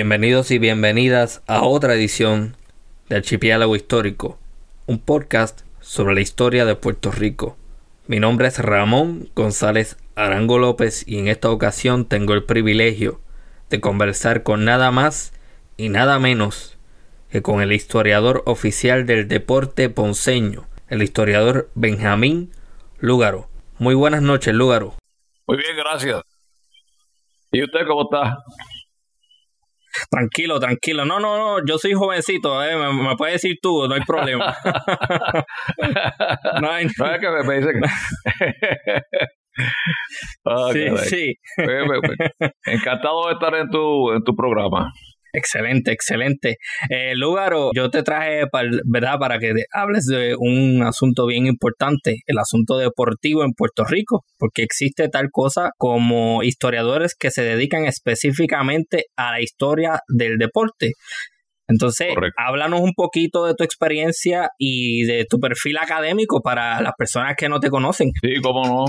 Bienvenidos y bienvenidas a otra edición de Archipiélago Histórico, un podcast sobre la historia de Puerto Rico. Mi nombre es Ramón González Arango López y en esta ocasión tengo el privilegio de conversar con nada más y nada menos que con el historiador oficial del deporte ponceño, el historiador Benjamín Lúgaro. Muy buenas noches, Lúgaro. Muy bien, gracias. ¿Y usted cómo está? Tranquilo, tranquilo. No, no, no, yo soy jovencito, eh. me, me puedes decir tú, no hay problema. no, hay... no es que me, me dice que... oh, sí, sí. Encantado de estar en tu, en tu programa. Excelente, excelente. Eh, Lugaro, yo te traje para, ¿verdad? para que hables de un asunto bien importante, el asunto deportivo en Puerto Rico, porque existe tal cosa como historiadores que se dedican específicamente a la historia del deporte. Entonces, Correcto. háblanos un poquito de tu experiencia y de tu perfil académico para las personas que no te conocen. Sí, cómo no.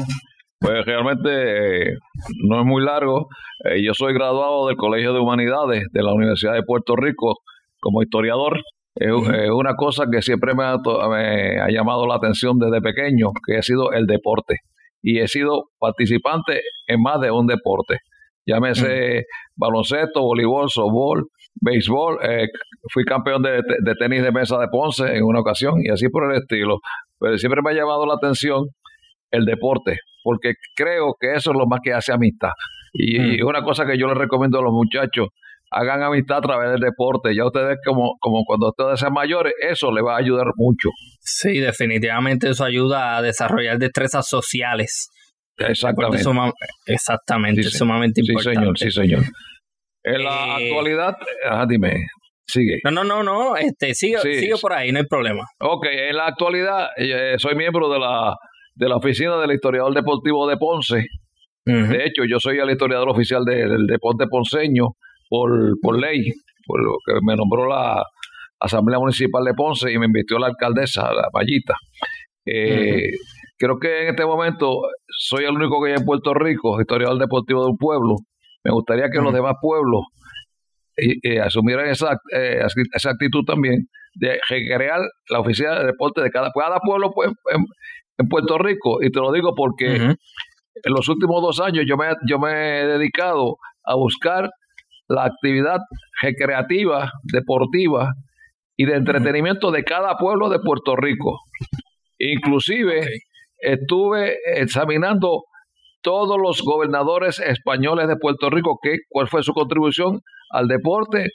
Pues realmente eh, no es muy largo. Eh, yo soy graduado del Colegio de Humanidades de la Universidad de Puerto Rico como historiador. Es una cosa que siempre me ha, me ha, llamado la atención desde pequeño, que ha sido el deporte. Y he sido participante en más de un deporte. Llámese baloncesto, voleibol, softball, béisbol. Eh, fui campeón de, de, tenis de mesa de Ponce en una ocasión y así por el estilo. Pero siempre me ha llamado la atención el deporte porque creo que eso es lo más que hace amistad. Y, mm. una cosa que yo les recomiendo a los muchachos, hagan amistad a través del deporte. Ya ustedes, como, como cuando ustedes sean mayores, eso les va a ayudar mucho. Sí, definitivamente eso ayuda a desarrollar destrezas sociales. Exactamente. Suma, exactamente, sí, sumamente importante. Sí, señor, sí, señor. En la eh, actualidad, ajá, dime, sigue. No, no, no, no, este, sigue, sigue por ahí, no hay problema. Ok, en la actualidad eh, soy miembro de la de la oficina del historiador deportivo de Ponce. Uh -huh. De hecho, yo soy el historiador oficial de, del deporte ponceño por, por ley, por lo que me nombró la Asamblea Municipal de Ponce y me invistió la alcaldesa, la Pallita. Eh, uh -huh. Creo que en este momento soy el único que hay en Puerto Rico, historiador deportivo de un pueblo. Me gustaría que uh -huh. los demás pueblos eh, eh, asumieran esa, esa actitud también de recrear la oficina de deporte de cada, cada pueblo, pues, en Puerto Rico. Y te lo digo porque uh -huh. en los últimos dos años yo me, yo me he dedicado a buscar la actividad recreativa, deportiva y de entretenimiento de cada pueblo de Puerto Rico. Inclusive okay. estuve examinando todos los gobernadores españoles de Puerto Rico, que, cuál fue su contribución al deporte,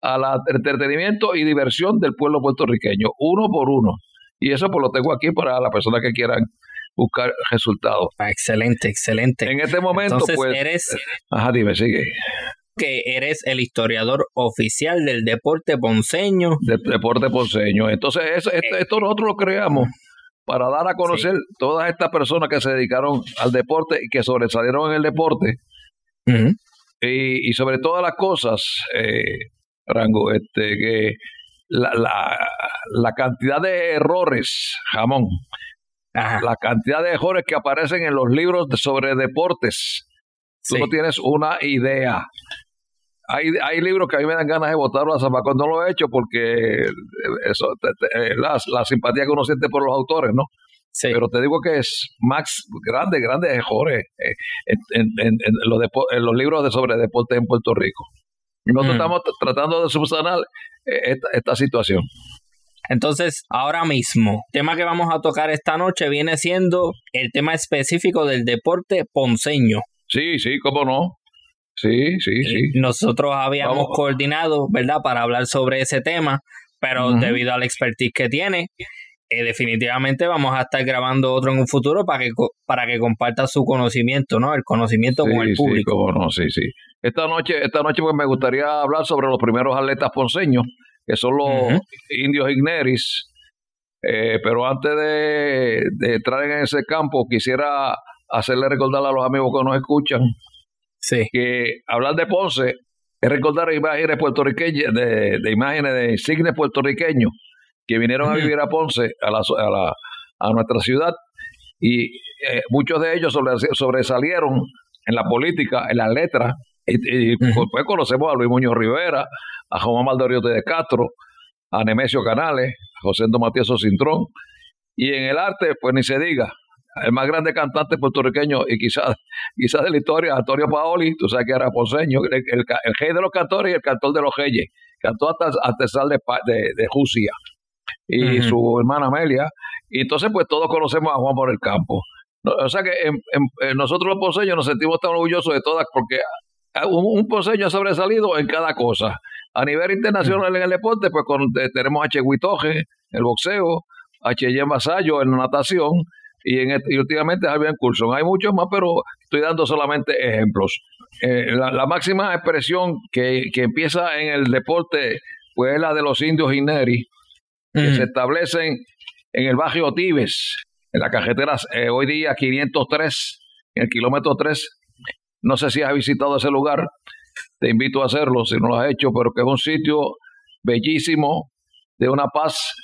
al entretenimiento y diversión del pueblo puertorriqueño, uno por uno. Y eso pues lo tengo aquí para las personas que quieran buscar resultados. Ah, excelente, excelente. En este momento, Entonces, pues. Eres, ajá, dime, sigue. Que eres el historiador oficial del deporte ponceño. Del deporte ponceño. Entonces, eso, esto, esto, nosotros lo creamos para dar a conocer sí. todas estas personas que se dedicaron al deporte y que sobresalieron en el deporte. Uh -huh. y, y, sobre todas las cosas, eh, Rango, este, que la, la, la cantidad de errores, jamón, Ajá. la cantidad de errores que aparecen en los libros sobre deportes, sí. tú no tienes una idea. Hay, hay libros que a mí me dan ganas de votarlo a Zapacón, no lo he hecho porque eso, te, te, la, la, simpatía que uno siente por los autores, ¿no? Sí. Pero te digo que es Max, grandes, grandes errores eh, en, en, en, los en, los libros de sobre deporte en Puerto Rico. Nosotros mm. estamos tratando de subsanar eh, esta, esta situación. Entonces, ahora mismo, el tema que vamos a tocar esta noche viene siendo el tema específico del deporte ponceño. Sí, sí, cómo no. Sí, sí, sí. Nosotros habíamos vamos. coordinado, ¿verdad?, para hablar sobre ese tema, pero uh -huh. debido a la expertise que tiene, eh, definitivamente vamos a estar grabando otro en un futuro para que, para que comparta su conocimiento, ¿no? El conocimiento sí, con el público. Sí, cómo no, sí, sí. Esta noche, esta noche pues me gustaría hablar sobre los primeros atletas ponceños que son los uh -huh. indios igneris. Eh, pero antes de, de, entrar en ese campo, quisiera hacerle recordar a los amigos que nos escuchan sí. que hablar de Ponce es recordar imágenes puertorriqueñas, de, de imágenes de insignes puertorriqueños que vinieron uh -huh. a vivir a Ponce, a, la, a, la, a nuestra ciudad, y eh, muchos de ellos sobre, sobresalieron en la política, en las letras, Y, pues conocemos a Luis Muñoz Rivera, a Juan Maldoriote de Castro, a Nemesio Canales, a José Matías Cintrón. Y en el arte, pues ni se diga, el más grande cantante puertorriqueño y quizás quizás de la historia, Antonio Paoli, tú sabes que era poseño, el, el, rey de los cantores y el cantor de los reyes, cantó hasta, hasta sal de, de, de Rusia y su hermana Amelia, y entonces pues todos conocemos a Juan por el campo. O sea que nosotros los poseños nos sentimos tan orgullosos de todas porque un, un poseño ha sobresalido en cada cosa. A nivel internacional en el deporte, pues con, tenemos a Chehuitoje, el boxeo, a Cheyenne Vasallo en natación, y, en, y últimamente Javier Coulson. Hay muchos más, pero estoy dando solamente ejemplos. Eh, la, máxima expresión que, que, empieza en el deporte pues es la de los indios Ineri, que se establecen en el barrio Tibes, en la carretera eh, hoy día 503, en el kilómetro 3. No sé si has visitado ese lugar, te invito a hacerlo si no lo has hecho, pero que es un sitio bellísimo, de una paz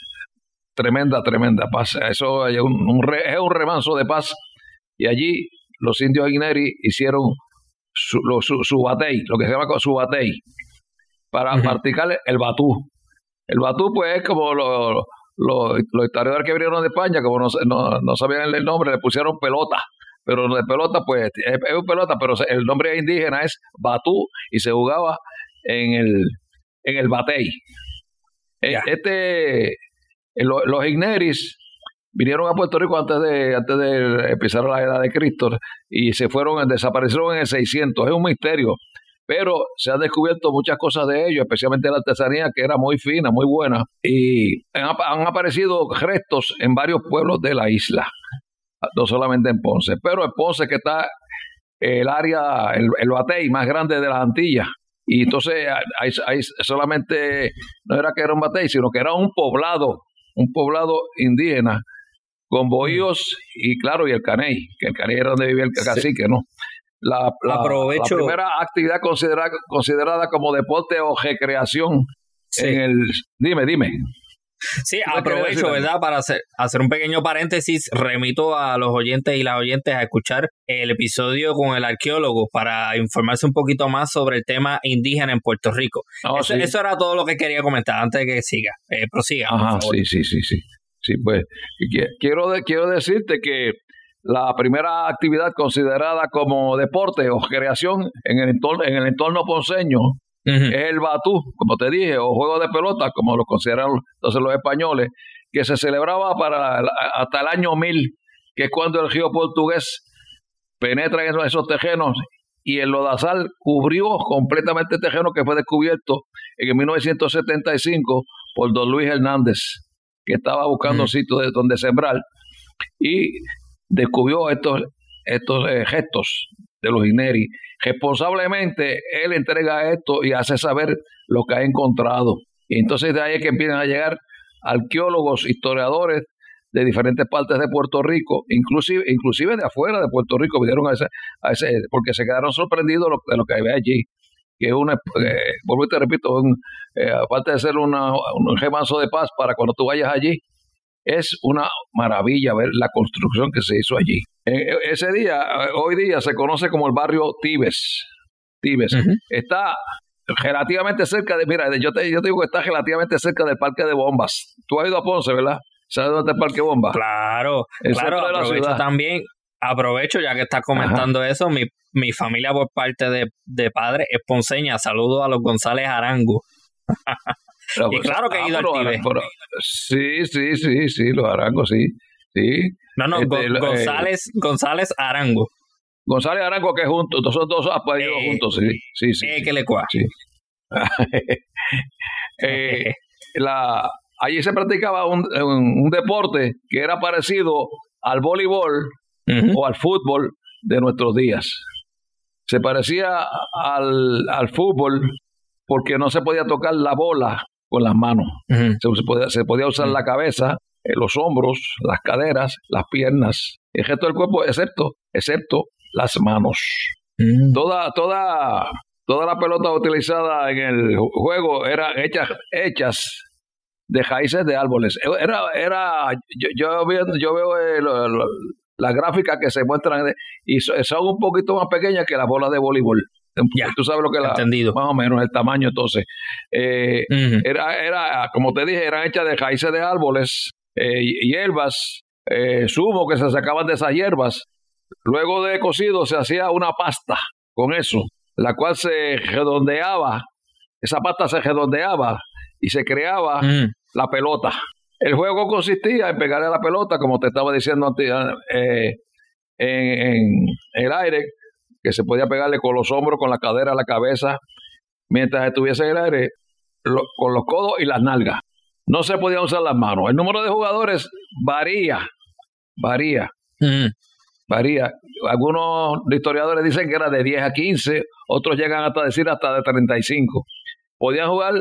tremenda, tremenda paz. Eso es un, es un remanso de paz. Y allí los indios Aguineri hicieron su, su, batey, lo que se llama su batey, para practicar el batú. El batú, pues, es como los los historiadores que vinieron de España, como no, no, sabían el nombre, le pusieron pelota. Pero de pelota, pues, es, es pelota, pero el nombre indígena es batú y se jugaba en el, en el batey. E, este, eh, los Igneris vinieron a Puerto Rico antes de, antes de empezar la edad de Cristo y se fueron, desaparecieron en el 600. Es un misterio, pero se han descubierto muchas cosas de ellos, especialmente la artesanía que era muy fina, muy buena, y han, aparecido restos en varios pueblos de la isla, no solamente en Ponce, pero en Ponce que está el área, el, el batey más grande de las Antillas, y entonces hay, solamente, no era que era un batey, sino que era un poblado un poblado indígena con bohíos y claro, y el caney, que el caney era donde vivía el cacique, ¿no? La, la, primera actividad considerada, considerada como deporte o recreación en el... Dime, dime. Sí, aprovecho, ¿verdad? Para hacer, hacer un pequeño paréntesis, remito a los oyentes y las oyentes a escuchar el episodio con el arqueólogo para informarse un poquito más sobre el tema indígena en Puerto Rico. Oh, eso, era todo lo que quería comentar antes de que siga. Eh, prosiga. Ajá, sí, sí, sí, sí. Sí, pues quiero, quiero decirte que la primera actividad considerada como deporte o creación en el entorno, en el entorno ponceño es el batú, como te dije, o juego de pelota, como lo consideran entonces los españoles, que se celebraba para hasta el año 1000, que es cuando el río portugués penetra en esos tejenos y el lodazal cubrió completamente el tejeno que fue descubierto en 1975 por don Luis Hernández, que estaba buscando sitios de donde sembrar y descubrió estos, estos eh, gestos de los Ineri. Responsablemente, él entrega esto y hace saber lo que ha encontrado. Y entonces de ahí es que empiezan a llegar arqueólogos, historiadores de diferentes partes de Puerto Rico, inclusive, inclusive de afuera de Puerto Rico, vinieron a ese, a ese porque se quedaron sorprendidos de lo que había allí. Que una, eh, vuelvo y te repito, eh, aparte de ser una, un remanso de paz para cuando tú vayas allí, es una maravilla ver la construcción que se hizo allí. E, ese día, hoy día, se conoce como el barrio Tibes. Tibes. Está relativamente cerca de, mira, yo te, yo te digo que está relativamente cerca del Parque de Bombas. Tú has ido a Ponce, ¿verdad? ¿Sabes dónde está el Parque Bombas? Claro, claro, aprovecho también, aprovecho ya que estás comentando eso, mi, mi familia por parte de, de padre es ponceña, saludo a los González Arango. y claro que he ido al Tibes. Sí, sí, sí, sí, los Arangos, sí. sí. No, no, este, González, González Arango. González Arango que juntos, son dos apellidos eh, juntos, sí. sí, sí, eh, que le cua. Sí. eh, la, allí se practicaba un, un, deporte que era parecido al voleibol o al fútbol de nuestros días. Se parecía al, al fútbol porque no se podía tocar la bola con las manos. se, podía, se, podía, usar la cabeza, eh, los hombros, las caderas, las piernas, el resto del cuerpo, excepto, excepto las manos. Mm. Toda, toda, toda la pelota utilizada en el juego era hechas, hechas de raíces de árboles. Era, era, yo, yo, veo, yo veo eh, las gráficas que se muestran y son un poquito más pequeñas que las bolas de voleibol. Tú sabes lo que la, entendido. más o menos el tamaño entonces. Eh, era, era, como te dije, eran hechas de raíces de árboles, eh, hierbas, eh, zumo que se sacaban de esas hierbas. Luego de cocido se hacía una pasta con eso, la cual se redondeaba, esa pasta se redondeaba y se creaba la pelota. El juego consistía en pegarle a la pelota, como te estaba diciendo antes, eh, en, el aire, que se podía pegarle con los hombros, con la cadera, la cabeza, mientras estuviese en el aire, con los codos y las nalgas. No se podían usar las manos. El número de jugadores varía, varía, varía. Algunos historiadores dicen que era de 10 a 15, otros llegan hasta decir hasta de 35. Podían jugar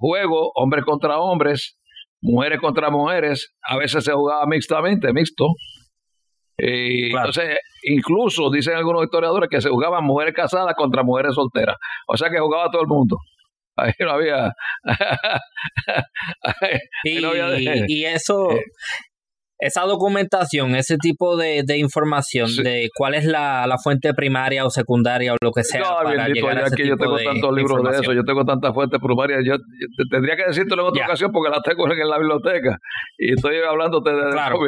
juego hombres contra hombres, mujeres contra mujeres, a veces se jugaba mixtamente, mixto. Y Entonces, incluso dicen algunos historiadores que se jugaban mujeres casadas contra mujeres solteras. O sea que jugaba todo el mundo. Ahí no había. y, eso, eh, esa documentación, ese tipo de, información de cuál es la, fuente primaria o secundaria o lo que sea. No, para llegar a ese que yo tengo tantos libros de eso, yo tengo tantas fuentes primarias. Yo, tendría que decírtelo en otra ocasión porque las tengo en la biblioteca y estoy hablándote de, claro.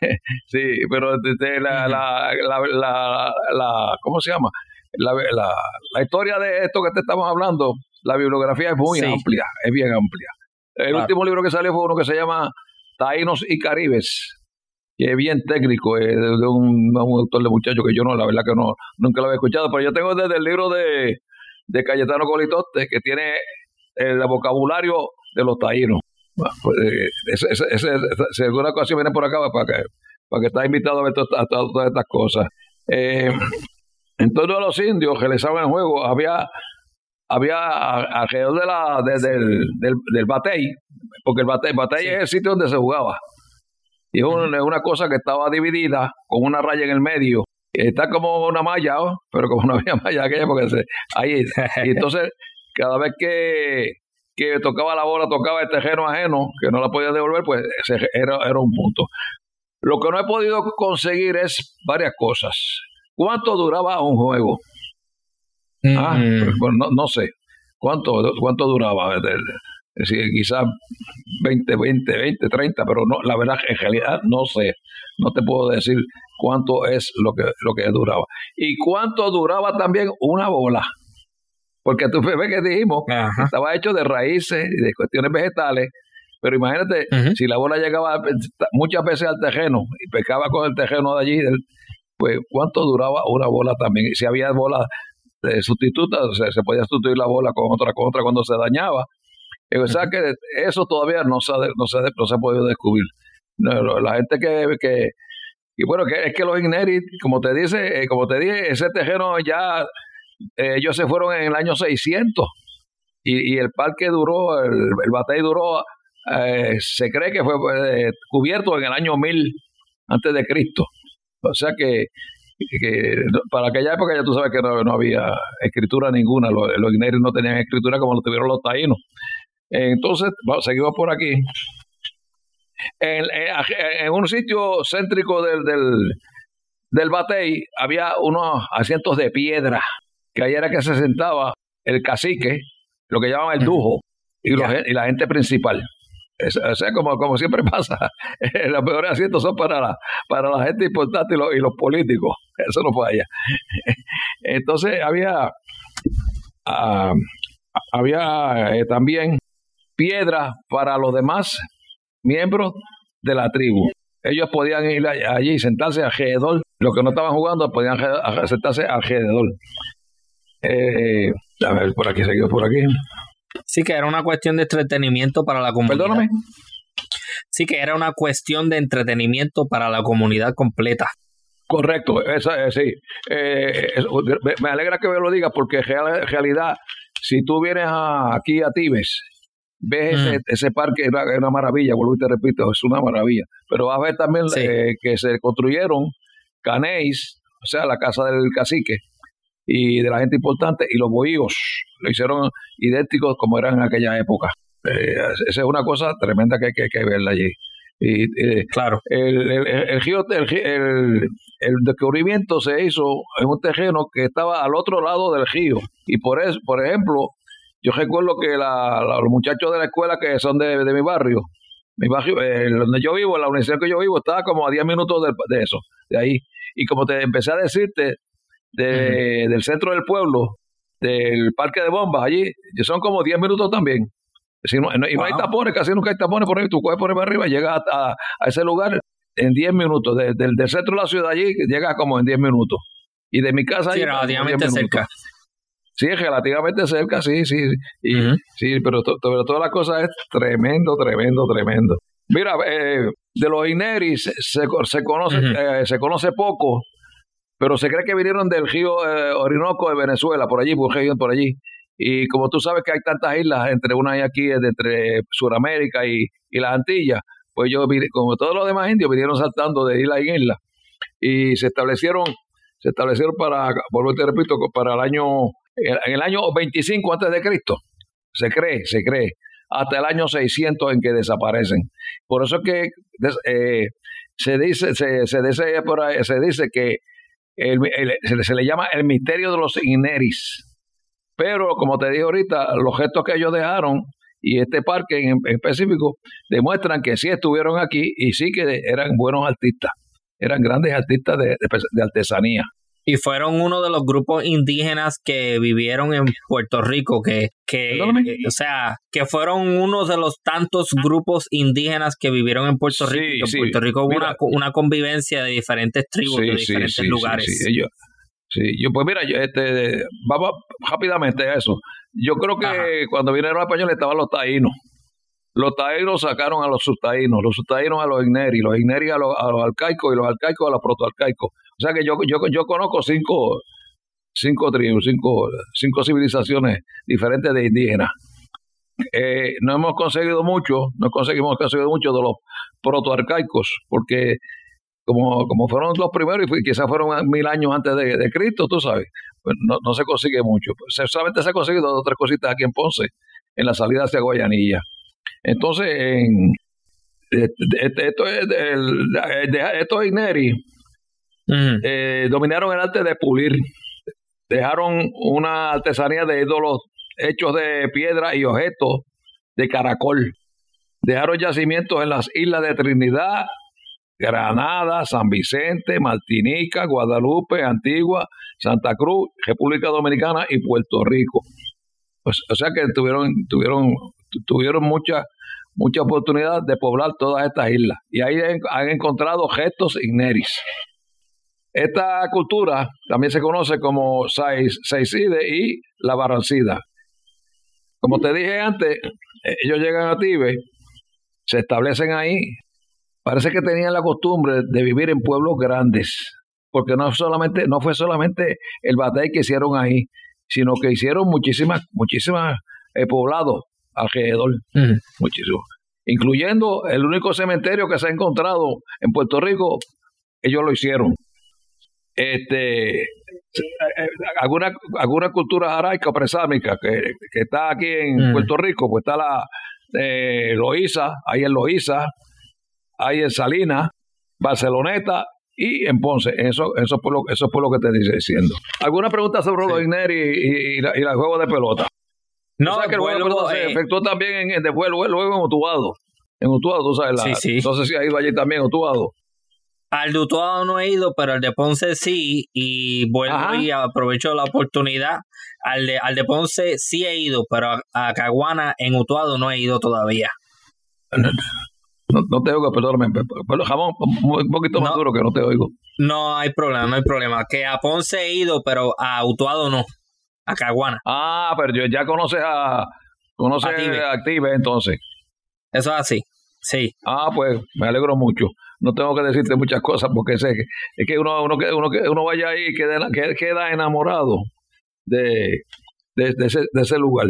sí, pero de, la, la, la, la, ¿cómo se llama? La, la, la, historia de esto que te estamos hablando, la bibliografía es muy amplia, es bien amplia. El último libro que salió fue uno que se llama Taínos y Caribes, que es bien técnico, es de, un, autor de muchacho que yo no, la verdad que no, nunca lo había escuchado, pero yo tengo desde el libro de, de Cayetano Colitote, que tiene el vocabulario de los taínos. Pues, eh, ese, si alguna cosa viene por acá, para que, para que estés invitado a ver todas, estas cosas. Eh, en torno a los indios que les el juego, había había alrededor de la, del, del, del, batey, porque el batey, batey es el sitio donde se jugaba. Y es una, cosa que estaba dividida con una raya en el medio. Está como una malla, pero como no había malla aquella, porque se, ahí. Y entonces, cada vez que, que tocaba la bola, tocaba el terreno ajeno, que no la podía devolver, pues era, era un punto. Lo que no he podido conseguir es varias cosas. ¿Cuánto duraba un juego? Ah, pues, no, no, sé. ¿Cuánto, cuánto duraba? Es decir, quizás 20, 20, 20, 30, pero no, la verdad, en realidad no sé. No te puedo decir cuánto es lo que, lo que duraba. Y cuánto duraba también una bola. Porque tú ves que dijimos, estaba hecho de raíces y de cuestiones vegetales, pero imagínate, si la bola llegaba muchas veces al terreno y pescaba con el terreno de allí, pues cuánto duraba una bola también. Y si había bolas de sustituta, o sea, se podía sustituir la bola con otra, con otra cuando se dañaba. O sea que eso todavía no se, no se, no se ha podido descubrir. la gente que, que y bueno, que es que los Igneris, como te dice, eh, como te dije, ese terreno ya, eh, ellos se fueron en el año 600 y, y el parque duró, el, el batey duró, eh, se cree que fue cubierto en el año 1000 antes de Cristo. O sea que que para aquella época ya tú sabes que no, había escritura ninguna, los, los no tenían escritura como lo tuvieron los taínos. Entonces, seguimos por aquí. En, en, un sitio céntrico del, del, del Batey había unos asientos de piedra, que ahí era que se sentaba el cacique, lo que llamaban el dujo, y, y la gente principal o sea, como, como siempre pasa, los peores asientos son para la, para la gente importante y los, y los políticos. Eso no falla. Entonces había, ah, había eh, también piedras para los demás miembros de la tribu. Ellos podían ir allí y sentarse alrededor. Los que no estaban jugando podían sentarse alrededor. Eh, a ver, por aquí, seguimos por aquí. Sí, que era una cuestión de entretenimiento para la comunidad. Perdóname. Sí, que era una cuestión de entretenimiento para la comunidad completa. Correcto, esa, eh, sí. Eh, me alegra que me lo digas porque en realidad, si tú vienes aquí a Tibes, ves ese, mm. ese, parque, es una, maravilla, vuelvo y te repito, es una maravilla. Pero vas a ver también eh, que se construyeron canéis, o sea, la casa del cacique, y de la gente importante, y los bohíos lo hicieron idénticos como eran en aquella época. Eh, esa es una cosa tremenda que hay que, verla allí. Y, eh, claro. El, el, el, el, descubrimiento se hizo en un terreno que estaba al otro lado del río. Y por eso, por ejemplo, yo recuerdo que la, los muchachos de la escuela que son de, de mi barrio, mi barrio, eh, donde yo vivo, la universidad que yo vivo, estaba como a 10 minutos de, de, eso, de ahí. Y como te empecé a decirte, de, del centro del pueblo, del parque de bombas allí, son como 10 minutos también. Si no, y no hay tapones, casi nunca hay tapones por ahí. Tú coges por ahí para arriba y llegas a, a ese lugar en 10 minutos. del, del centro de la ciudad allí llegas como en 10 minutos. Y de mi casa sí, relativamente cerca. Sí, relativamente cerca, sí, sí. Y, Sí, pero, pero toda la cosa es tremendo, tremendo, tremendo. Mira, eh, de los Ineris se, se, conoce, eh, se conoce poco, pero se cree que vinieron del río eh, Orinoco de Venezuela, por allí, por, por allí. Y como tú sabes que hay tantas islas, entre una y aquí, entre Sudamérica y, y las Antillas, pues ellos, como todos los demás indios, vinieron saltando de isla en isla y se establecieron, se establecieron para, por te repito, para el año, en el año 25 antes de Cristo, se cree, se cree, hasta el año 600 en que desaparecen. Por eso es que eh, se dice, se, se dice por ahí, se dice que se, le llama el misterio de los ineris. Pero, como te dije ahorita, los gestos que ellos dejaron y este parque en, específico demuestran que sí estuvieron aquí y sí que eran buenos artistas, eran grandes artistas de, de artesanía y fueron uno de los grupos indígenas que vivieron en Puerto Rico, que, que eh, o sea, que fueron uno de los tantos grupos indígenas que vivieron en Puerto Rico. en Puerto Rico hubo una, convivencia de diferentes tribus, de diferentes lugares. Sí, yo, pues mira, yo, este, vamos rápidamente a eso. Yo creo que cuando vinieron los españoles estaban los taínos. Los taínos sacaron a los subtaínos, los subtaínos a los igneri, los igneri a los, a los arcaicos y los arcaicos a los protoarcaicos. O sea que yo, yo, yo conozco cinco, cinco tribus, cinco, cinco civilizaciones diferentes de indígenas. Eh, no hemos conseguido mucho, no conseguimos conseguido mucho de los protoarcaicos, porque como, como fueron los primeros y quizás fueron mil años antes de, Cristo, tú sabes, pues no, no, se consigue mucho. Solamente se ha conseguido dos o tres cositas aquí en Ponce, en la salida hacia Guayanilla. Entonces, en, esto es el, esto es Ineri, eh, dominaron el arte de pulir. Dejaron una artesanía de ídolos hechos de piedra y objetos de caracol. Dejaron yacimientos en las islas de Trinidad, Granada, San Vicente, Martinica, Guadalupe, Antigua, Santa Cruz, República Dominicana y Puerto Rico. O sea que tuvieron, tuvieron, tuvieron mucha, mucha oportunidad de poblar todas estas islas. Y ahí han encontrado gestos igneris. Esta cultura también se conoce como Seiside y la Barrancida. Como te dije antes, eh, ellos llegan a Tibe, se establecen ahí. Parece que tenían la costumbre de vivir en pueblos grandes, porque no solamente no fue solamente el batey que hicieron ahí, sino que hicieron muchísimas muchísimas eh, poblados alrededor, muchísimos, incluyendo el único cementerio que se ha encontrado en Puerto Rico, ellos lo hicieron este alguna alguna cultura jaraica presámica que, que está aquí en mm. Puerto Rico, pues está la eh, Loíza, ahí en Loíza, ahí en Salinas, Barceloneta y en Ponce. Eso, eso, es por lo, eso es por lo que te estoy diciendo. ¿Alguna pregunta sobre los Ineri y, y, la, y el juego de pelota? No, o sea que el juego de pelota se eh, efectuó también en, después, luego, en Utuado. En Utuado, tú sabes, la, sí, sí. entonces sí ha ido allí también Utuado. Al de Utuado no he ido, pero al de Ponce sí, y vuelvo y aprovecho la oportunidad. Al de, al de Ponce sí he ido, pero a, Caguana en Utuado no he ido todavía. No, no te oigo, perdóname, pero jamón, un poquito más duro que no te oigo. No hay problema, no hay problema. Que a Ponce he ido, pero a Utuado no, a Caguana. Ah, pero ya conoces a, conoces a Active entonces. Eso es así, sí. Ah, pues me alegro mucho no tengo que decirte muchas cosas porque sé que es que uno, uno, uno, uno vaya ahí y queda, queda enamorado de, de, ese, de ese lugar.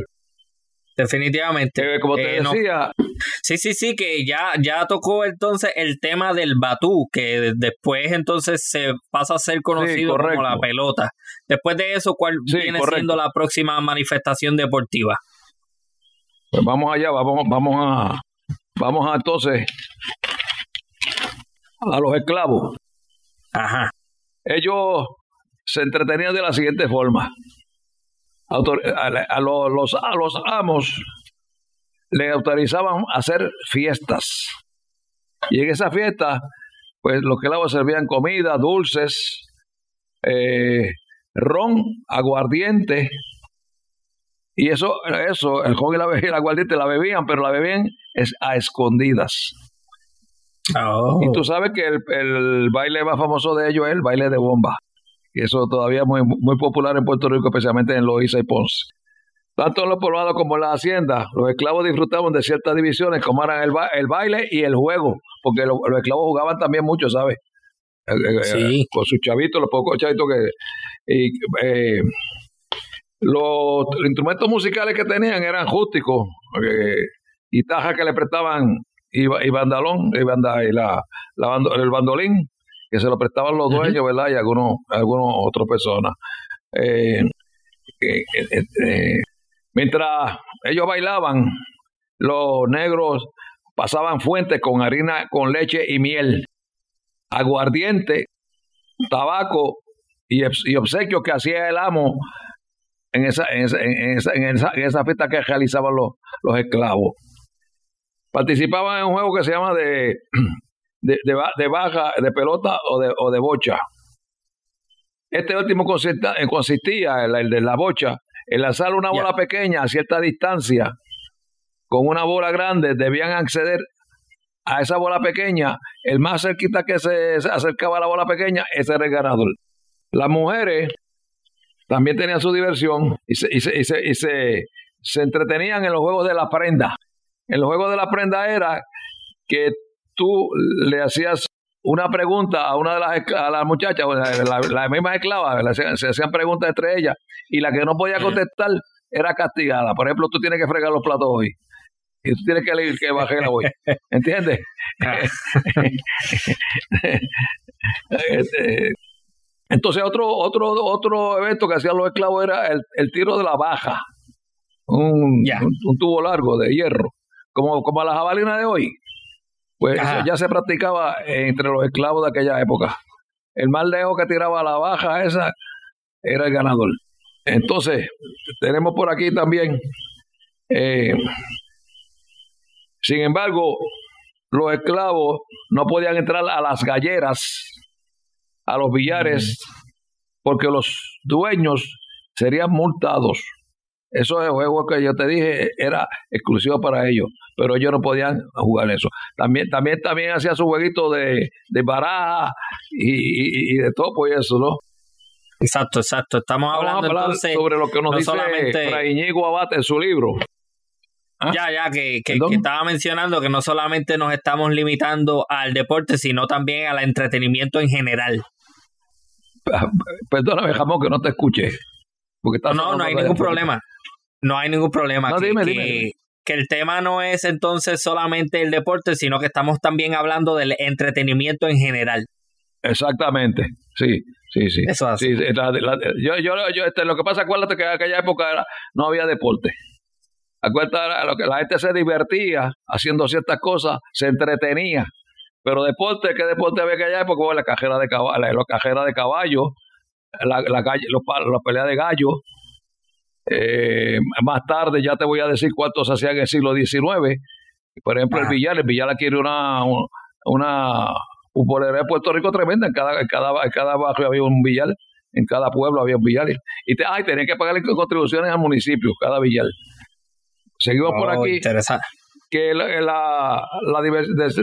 Definitivamente. Eh, como te eh, decía. Sí, sí, sí, que ya, ya tocó entonces el tema del batú, que después entonces se pasa a ser conocido como la pelota. Después de eso, ¿cuál viene siendo la próxima manifestación deportiva? Pues vamos allá, vamos, vamos a, vamos a entonces a los esclavos. Ajá. Ellos se entretenían de la siguiente forma. A, los, a los amos le autorizaban hacer fiestas. Y en esa fiesta, pues los esclavos servían comida, dulces, eh, ron, aguardiente. Y eso, eso, el ron y la, el aguardiente la bebían, pero la bebían es a escondidas. Oh. Y tú sabes que el, baile más famoso de ellos es el baile de bomba. Y eso todavía es muy, muy popular en Puerto Rico, especialmente en Loíza y Ponce. Tanto en los poblados como en la hacienda, los esclavos disfrutaban de ciertas divisiones, como eran el, el baile y el juego, porque los, esclavos jugaban también mucho, ¿sabes? Eh, eh, sí. Con sus chavitos, los pocos chavitos que... Y, eh, los, instrumentos musicales que tenían eran acústicos, guitarras que le prestaban y, y bandalón, y, banda, y la, el bandolín, que se lo prestaban los dueños, ¿verdad? Y algunos, algunos otras personas. Eh, mientras ellos bailaban, los negros pasaban fuentes con harina, con leche y miel, aguardiente, tabaco y, y obsequios que hacía el amo en esa, en esa, en esa, en esa, fiesta que realizaban los, los esclavos. Participaban en un juego que se llama de, de, de, baja, de pelota o de, o de bocha. Este último consistía, consistía el, de la bocha, en lanzar una bola pequeña a cierta distancia con una bola grande, debían acceder a esa bola pequeña. El más cerquita que se acercaba a la bola pequeña, ese era el ganador. Las mujeres también tenían su diversión y se, y se, y se, se, entretenían en los juegos de la prenda. En los juegos de la prenda era que tú le hacías una pregunta a una de las, a las muchachas, las la, mismas esclavas, se hacían preguntas entre ellas y la que no podía contestar era castigada. Por ejemplo, tú tienes que fregar los platos hoy y tú tienes que elegir que baje la hoy. ¿Entiendes? Este, entonces otro, otro, otro evento que hacían los esclavos era el, tiro de la baja, un, un, tubo largo de hierro, como, como a la jabalina de hoy. Pues ya se practicaba entre los esclavos de aquella época. El más lejos que tiraba la baja esa era el ganador. Entonces, tenemos por aquí también, eh, sin embargo, los esclavos no podían entrar a las galleras a los billares porque los dueños serían multados. Eso es juego que yo te dije era exclusivo para ellos, pero ellos no podían jugar eso. También también también hacía su jueguito de, de baraja y, de todo pues eso, ¿no? Exacto, exacto. Estamos hablando entonces sobre lo que nos dice solamente... Abate en su libro. ¿Ah? Ya, ya, que, que, estaba mencionando que no solamente nos estamos limitando al deporte, sino también al entretenimiento en general. Perdóname, jamón, que no te escuché. Porque no, no hay ningún problema. No hay ningún problema. que, que, el tema no es entonces solamente el deporte, sino que estamos también hablando del entretenimiento en general. Exactamente, sí, sí, sí. Eso Sí, yo, yo, yo este, lo que pasa, acuérdate que en aquella época era, no había deporte. Acuérdate, lo que la gente se divertía haciendo ciertas cosas, se entretenía. Pero deporte, ¿qué deporte había que allá? Porque bueno, la cajera de caballo, la, cajera de caballo, la, la, los, pelea de gallo. Eh, más tarde ya te voy a decir cuántos hacían en el siglo XIX. Por ejemplo, el ah. Villar, el Villar adquiere una, una de Puerto Rico tremenda. En cada, en cada, en cada barrio había un Villar, en cada pueblo había un Villar. Y te, ay, tenía que pagar contribuciones al municipio, cada Villar. Seguimos por oh, aquí. Interesante que la, la,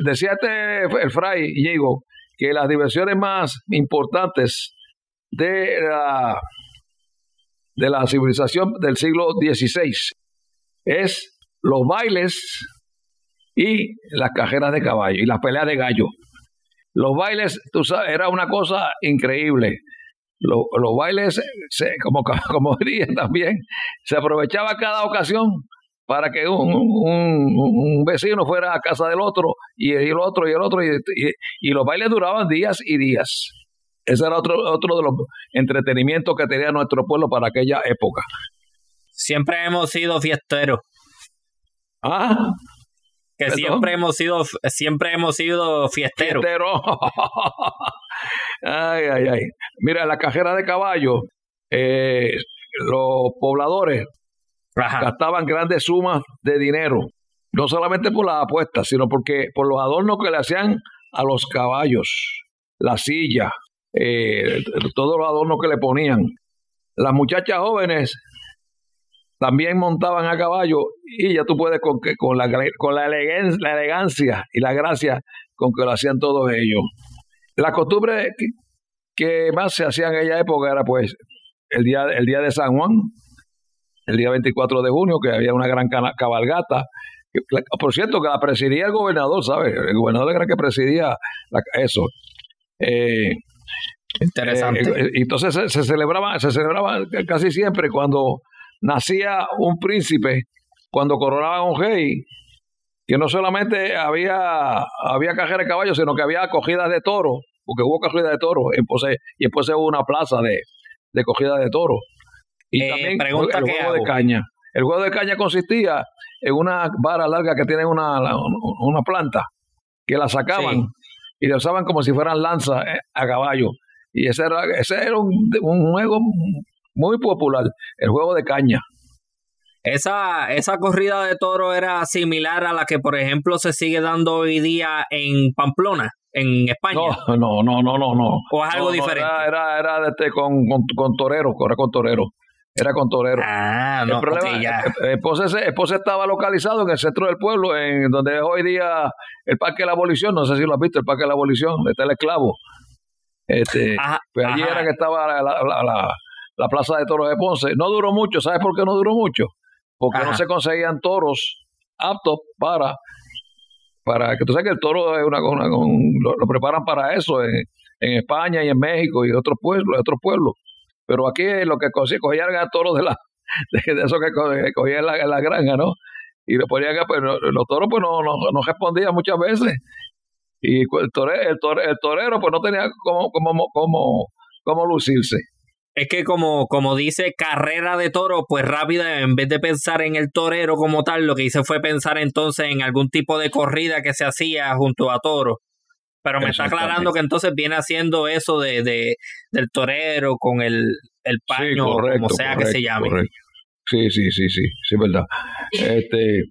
decía este, el fray Diego que las diversiones más importantes de la, de la civilización del siglo XVI es los bailes y las cajeras de caballo y las peleas de gallo. Los bailes, tú sabes, era una cosa increíble. Los, los bailes, se, como, como dirían también, se aprovechaba cada ocasión para que un, un, vecino fuera a casa del otro y el otro y el otro y, y, los bailes duraban días y días. Ese era otro, otro de los entretenimientos que tenía nuestro pueblo para aquella época. Siempre hemos sido fiesteros. Ah, Que siempre hemos sido, siempre hemos sido fiesteros. Fiestero. ay, ay, ay. Mira, en la cajera de caballo, eh, los pobladores gastaban grandes sumas de dinero, no solamente por las apuestas, sino porque por los adornos que le hacían a los caballos, la silla, eh, todos los adornos que le ponían. Las muchachas jóvenes también montaban a caballo y ya tú puedes con, con, la, con la, elegancia, la elegancia y la gracia con que lo hacían todos ellos. La costumbre que, más se hacía en aquella época era pues el día, el día de San Juan, el día 24 de junio, que había una gran cabalgata. Por cierto, que la presidía el gobernador, ¿sabes? El gobernador era el que presidía eso. Eh, Interesante. Eh, entonces se, se, celebraba, se celebraba casi siempre cuando nacía un príncipe, cuando coronaba un rey, que no solamente había, había cajera de caballos, sino que había cogidas de toro, porque hubo corrida de toro en y después hubo una plaza de, de cogida de toro. Y eh, también el juego de caña. El juego de caña consistía en una vara larga que tiene una, una planta, que la sacaban y la usaban como si fueran lanzas eh, a caballo. Y ese era, ese era un, un juego muy popular, el juego de caña. Esa, esa corrida de toro era similar a la que, por ejemplo, se sigue dando hoy día en Pamplona, en España. No, no, no, no, no. no. ¿O es algo diferente? era, era, este, con, con, con torero, corre con torero. Era con torero. Ah, no, el problema, ya. estaba localizado en el centro del pueblo, en donde es hoy día el Parque de la Abolición. No sé si lo has visto, el Parque de la Abolición, está el esclavo. Este, pues allí era que estaba la, la, la Plaza de Toros de Ponce. No duró mucho, ¿sabes por qué no duró mucho? Porque no se conseguían toros aptos para, para que tú sabes que el toro es una, una lo, preparan para eso en, España y en México y otros pueblos, otros pueblos. Pero aquí lo que cogían era toros de la de, eso que cogían en la, en la granja, ¿no? Y le ponían, pues, los toros pues no, no, respondían muchas veces. Y el torero, el torero, pues no tenía como, como, como, como lucirse es que como, como dice carrera de toro, pues rápida, en vez de pensar en el torero como tal, lo que hice fue pensar entonces en algún tipo de corrida que se hacía junto a toro. Pero me está aclarando que entonces viene haciendo eso de, de del torero con el, el paño, como sea que se llame. Sí, sí, sí, sí, sí, es verdad. Este,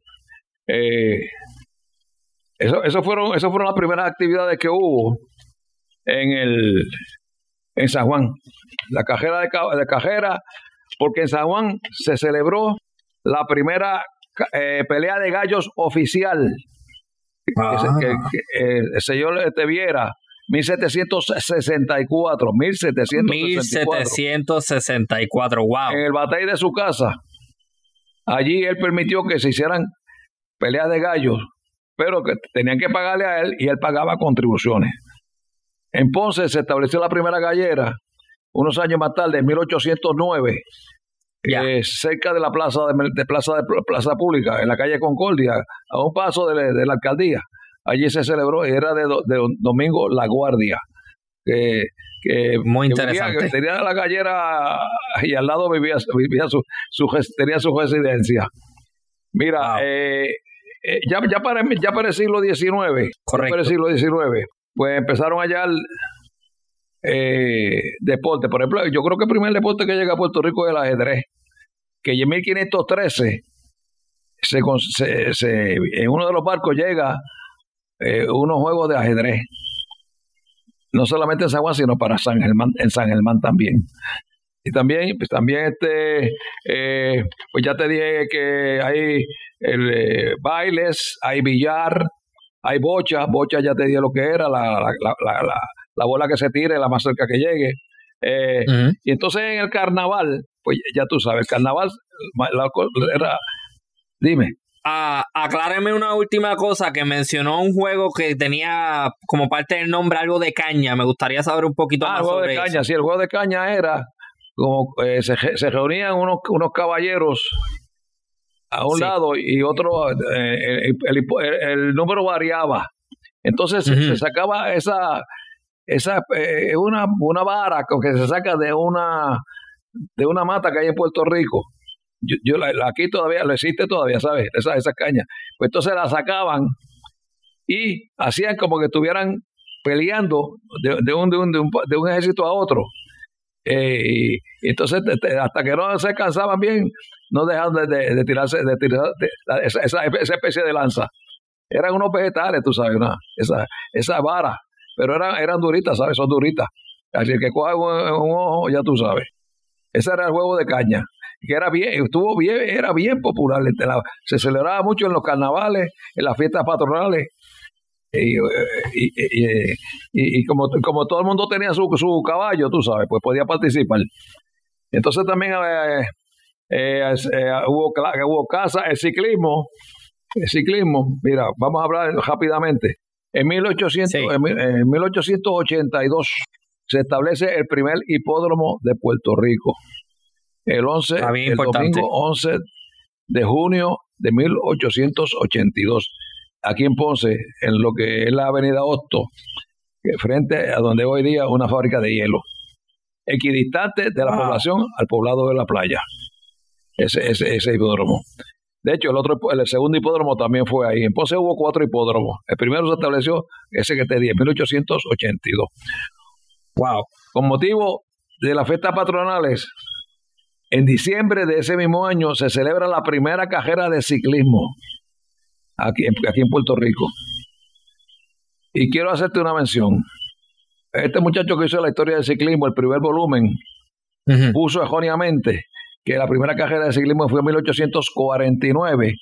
eh, eso, eso fueron, eso fueron las primeras actividades que hubo en el, en San Juan. La cajera de, cajera, porque en San Juan se celebró la primera eh, pelea de gallos oficial. Que, ah. el señor te viera 1764, 1764. 1764, wow. En el batey de su casa. Allí él permitió que se hicieran peleas de gallos, pero que tenían que pagarle a él y él pagaba contribuciones. En Ponce se estableció la primera gallera unos años más tarde, en 1809, eh, cerca de la plaza de, plaza de plaza pública, en la calle Concordia, a un paso de, la alcaldía. Allí se celebró, era de, Domingo La Guardia. Que, Muy interesante. tenía la gallera y al lado vivía, vivía su, tenía su residencia. Mira, eh, eh, ya, ya, para, ya para el siglo XIX, Correcto. para el siglo XIX, pues empezaron allá eh, deporte. Por ejemplo, yo creo que el primer deporte que llega a Puerto Rico es el ajedrez, que en 1513 se, se, en uno de los barcos llega eh, unos juegos de ajedrez. No solamente en San Juan, sino para San Germán, en San Germán también. Y también, pues también este, eh, pues ya te dije que hay el, eh, bailes, hay billar, hay bocha, bocha ya te dije lo que era, la, la, la, la bola que se tire, la más cerca que llegue. Eh, y entonces en el carnaval, pues ya tú sabes, el carnaval era... Dime. Ah, acláreme una última cosa que mencionó un juego que tenía como parte del nombre algo de caña. Me gustaría saber un poquito ah, más. El juego de caña, sí, el juego de caña era como eh, se, se, reunían unos, unos caballeros a un lado y otro, eh, el, número variaba. Entonces se sacaba esa, esa es eh, una, una vara que se saca de una, de una mata que hay en Puerto Rico, yo, la, aquí todavía, lo existe todavía, ¿sabes? Esa, esa caña. Pues entonces la sacaban y hacían como que estuvieran peleando de, de, un, de, un, de, un, ejército a otro. Eh, y entonces, hasta que no se cansaban bien, no dejaban de, tirarse, de tirar esa, esa, especie de lanza. Eran unos vegetales, tú sabes, una, esa, esa vara, pero eran, eran duritas, ¿sabes? Son duritas. Así que coja un, ojo, ya tú sabes. Ese era el juego de caña, que era bien, estuvo bien, era bien popular. Se celebraba mucho en los carnavales, en las fiestas patronales. Y, y, como, como todo el mundo tenía su, su caballo, tú sabes, pues podía participar. Entonces también eh, eh, eh, hubo, hubo casa, el ciclismo, el ciclismo, mira, vamos a hablar rápidamente. En, 1800, en 1882 se establece el primer hipódromo de Puerto Rico. El 11, el domingo 11 de junio de 1882, aquí en Ponce, en lo que es la avenida Hosto, frente a donde hoy día una fábrica de hielo, equidistante de la población al poblado de la playa, ese, ese, ese hipódromo. De hecho, el otro, el segundo hipódromo también fue ahí. En Ponce hubo cuatro hipódromos. El primero se estableció, ese que te di, en 1882. Wow. Con motivo de las fiestas patronales, en diciembre de ese mismo año se celebra la primera cajera de ciclismo aquí, aquí en Puerto Rico. Y quiero hacerte una mención. Este muchacho que hizo la historia del ciclismo, el primer volumen, puso erróneamente que la primera cajera de ciclismo fue en 1849,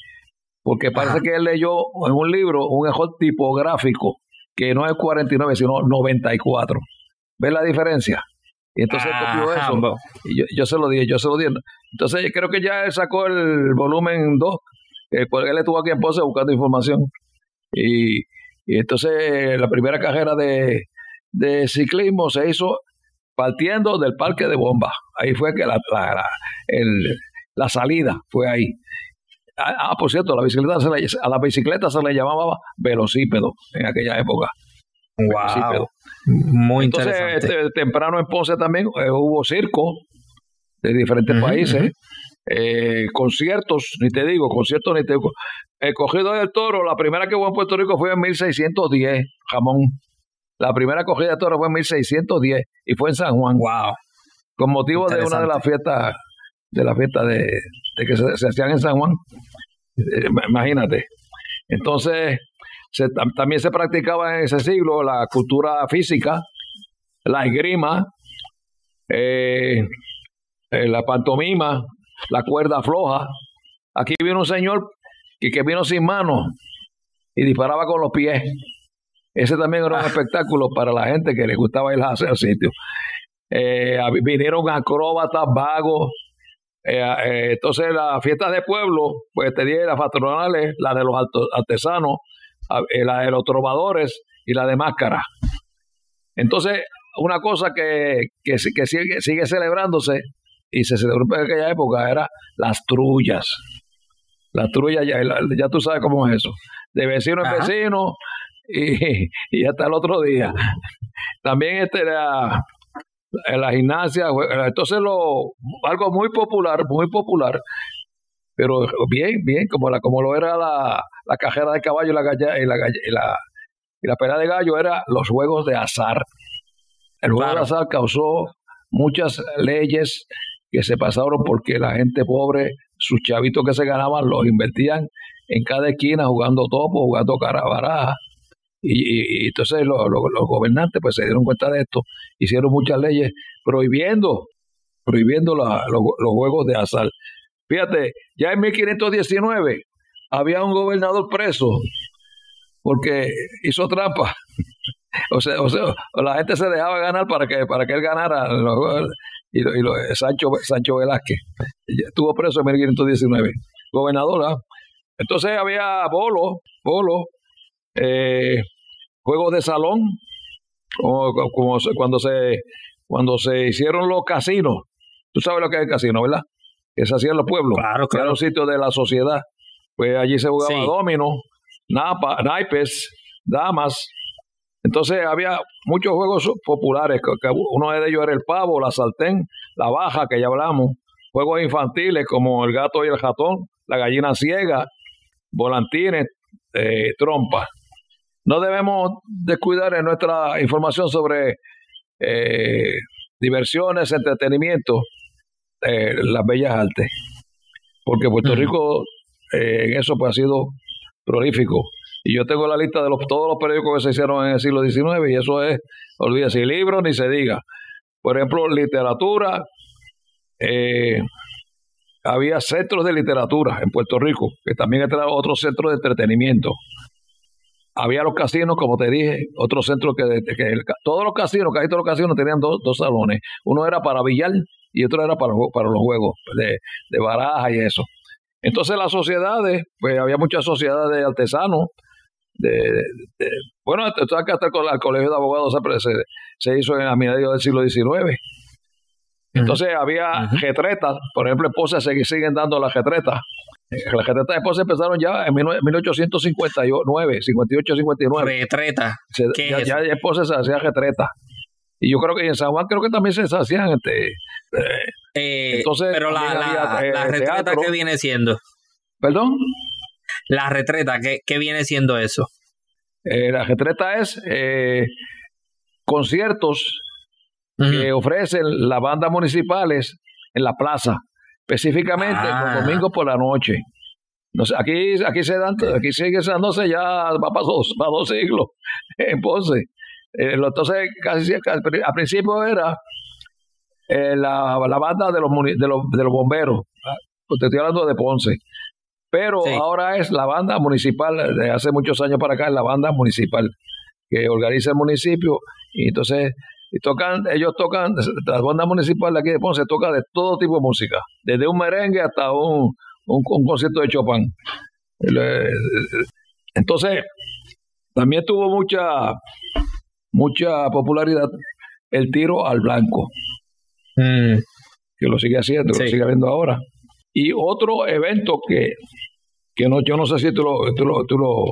porque parece que él leyó en un libro un error tipográfico que no es 49, sino 94. ¿Ves la diferencia? Y entonces copió eso. Y yo, se lo dije, yo se lo dije. Entonces creo que ya él sacó el volumen 2, eh, porque él estuvo aquí en Pose buscando información. Y, y entonces la primera cajera de, de ciclismo se hizo partiendo del parque de bomba. Ahí fue que la, la, el, la salida fue ahí. Ah, ah por cierto, la bicicleta a la bicicleta se le llamaba velocípedo en aquella época. Wow. Muy Entonces, este, temprano en Ponce también eh, hubo circo de diferentes países. Eh, conciertos, ni te digo, conciertos ni te digo. El cogido del toro, la primera que hubo en Puerto Rico fue en 1610, jamón. La primera cogida de toro fue en 1610 y fue en San Juan. Wow. Con motivo de una de las fiestas, de la fiesta de, que se, hacían en San Juan. Eh, imagínate. Entonces, también se practicaba en ese siglo la cultura física, la esgrima, eh, eh, la pantomima, la cuerda floja. Aquí vino un señor que, que vino sin manos y disparaba con los pies. Ese también era un ah. espectáculo para la gente que le gustaba ir a hacer sitio. Eh, vinieron acróbatas, vagos. Eh, eh, entonces, las fiestas de pueblo, pues tenía las patronales, la de los artesanos, la de los trovadores y la de máscara. Entonces, una cosa que, que, sigue, sigue celebrándose y se celebró en aquella época era las trullas. Las trullas, ya, ya tú sabes cómo es eso. De vecino en vecino, y, hasta el otro día. También este era en la gimnasia, entonces lo, algo muy popular, muy popular, pero bien, bien, como, la, como lo era la, la cajera de caballo y la, y la, y la, y la pelea de gallo, era los juegos de azar. El juego de azar causó muchas leyes que se pasaron porque la gente pobre, sus chavitos que se ganaban, los invertían en cada esquina jugando topo, jugando carabaraja y, entonces los, gobernantes pues se dieron cuenta de esto, hicieron muchas leyes prohibiendo, prohibiendo los, juegos de azar. Fíjate, ya en 1519 había un gobernador preso porque hizo trampa. o sea, o sea, la gente se dejaba ganar para que para que él ganara y, y Sancho, Sancho Velázquez estuvo preso en 1519, gobernador. ¿ah? Entonces había bolo, bolo, eh, juegos de salón, como, cuando se cuando se hicieron los casinos. Tú sabes lo que es el casino, ¿verdad? Que se hacía en los pueblos. Claro, claro. Era un sitio de la sociedad. Pues allí se jugaba domino, napa, naipes, damas. Entonces había muchos juegos populares. uno de ellos era el pavo, la sartén, la baja, que ya hablamos, juegos infantiles como el gato y el ratón, la gallina ciega, volantines, eh, trompas. No debemos descuidar en nuestra información sobre eh, diversiones, entretenimiento, eh, las bellas artes, porque Puerto Rico en eso pues ha sido prolífico. Y yo tengo la lista de los, todos los periódicos que se hicieron en el siglo XIX y eso es, olvídese, libros ni se diga. Por ejemplo, literatura, eh, había centros de literatura en Puerto Rico, que también era otro centro de entretenimiento. Había los casinos, como te dije, otro centro que, todos los casinos, casi todos los casinos tenían dos, salones. Uno era para billar y otro era para, para los juegos de, de baraja y eso. Entonces las sociedades, pues había muchas sociedades de artesanos, de, bueno, hasta el, colegio de abogados se, se hizo en a mediados del siglo XIX. Entonces había retretas, por ejemplo, esposas se siguen dando las retretas. Las retretas de esposas empezaron ya en 1859, 58, 59. Retreta. ya, ya esposas se hacían retretas. Y yo creo que en San Juan creo que también se hacían este, eh, eh, entonces, pero la, la, eh, retreta, ¿qué viene siendo? ¿Perdón? La retreta, ¿qué, qué viene siendo eso? la retreta es conciertos que ofrecen las bandas municipales en la plaza, específicamente los ah. domingos por la noche. No sé, aquí, aquí se dan, aquí sigue dándose ya va para dos, para dos siglos en Ponce. Eh, entonces, casi al, principio era eh, la, la, banda de los, de los, de los bomberos. Pues te estoy hablando de Ponce. Pero ahora es la banda municipal, de hace muchos años para acá es la banda municipal que organiza el municipio y entonces y tocan, ellos tocan, las bandas municipales aquí de Ponce toca de todo tipo de música, desde un merengue hasta un, un, concierto de Chopin. Entonces, también tuvo mucha, mucha popularidad el tiro al blanco, mm. que lo sigue haciendo, lo sigue viendo ahora. Y otro evento que, que no, yo no sé si tú lo, tú lo, tú lo,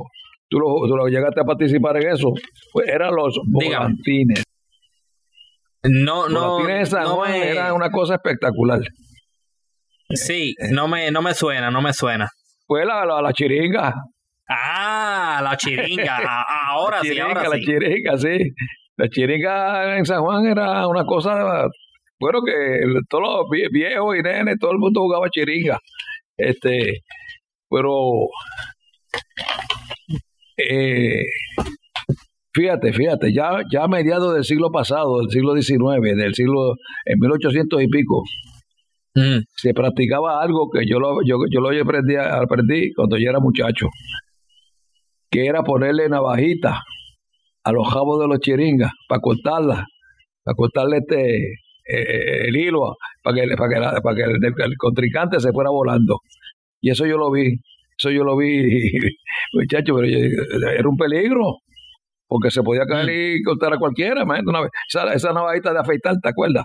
tú lo, llegaste a participar en eso, pues eran los volantines. No, no. no era una cosa espectacular. Sí, eh, no me, no me suena, no me suena. Fue la, la, chiringa. Ah, la chiringa. ahora sí, ahora la chiringa, sí. La chiringa en San Juan era una cosa. Bueno, que todos los viejos y nenes, todo el mundo jugaba chiringa. Este, pero. Eh, Fíjate, fíjate, ya, ya a mediados del siglo pasado, del siglo XIX, del siglo, en 1800 y pico, mm. se practicaba algo que yo lo, yo, yo lo aprendí, aprendí cuando yo era muchacho, que era ponerle navajita a los jabos de los chiringas para cortarla, para cortarle este eh, eh, el hilo, para que, para que, para que el, el, contrincante se fuera volando. Y eso yo lo vi, eso yo lo vi, muchacho, pero era un peligro porque se podía caer mm. y cortar a cualquiera, una vez. Esa, esa navajita de afeitar, ¿te acuerdas?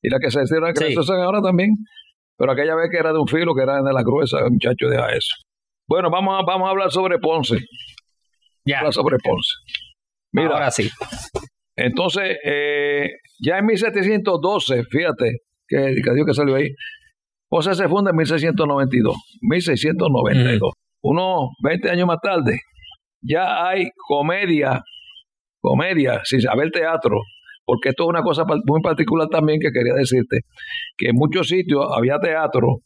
Y la que se hicieron, que se usan ahora también. Pero aquella vez que era de un filo, que era de la gruesa, muchacho, deja eso. Bueno, vamos a, vamos a hablar sobre Ponce. Ya. Hablar sobre Ponce. Mira, ahora sí. Entonces, eh, ya en 1712, fíjate, que, que Dios que salió ahí, Ponce se funda en 1692. 1692. Unos 20 años más tarde, ya hay comedia comedia, sin saber teatro, porque esto es una cosa muy particular también que quería decirte, que en muchos sitios había teatro,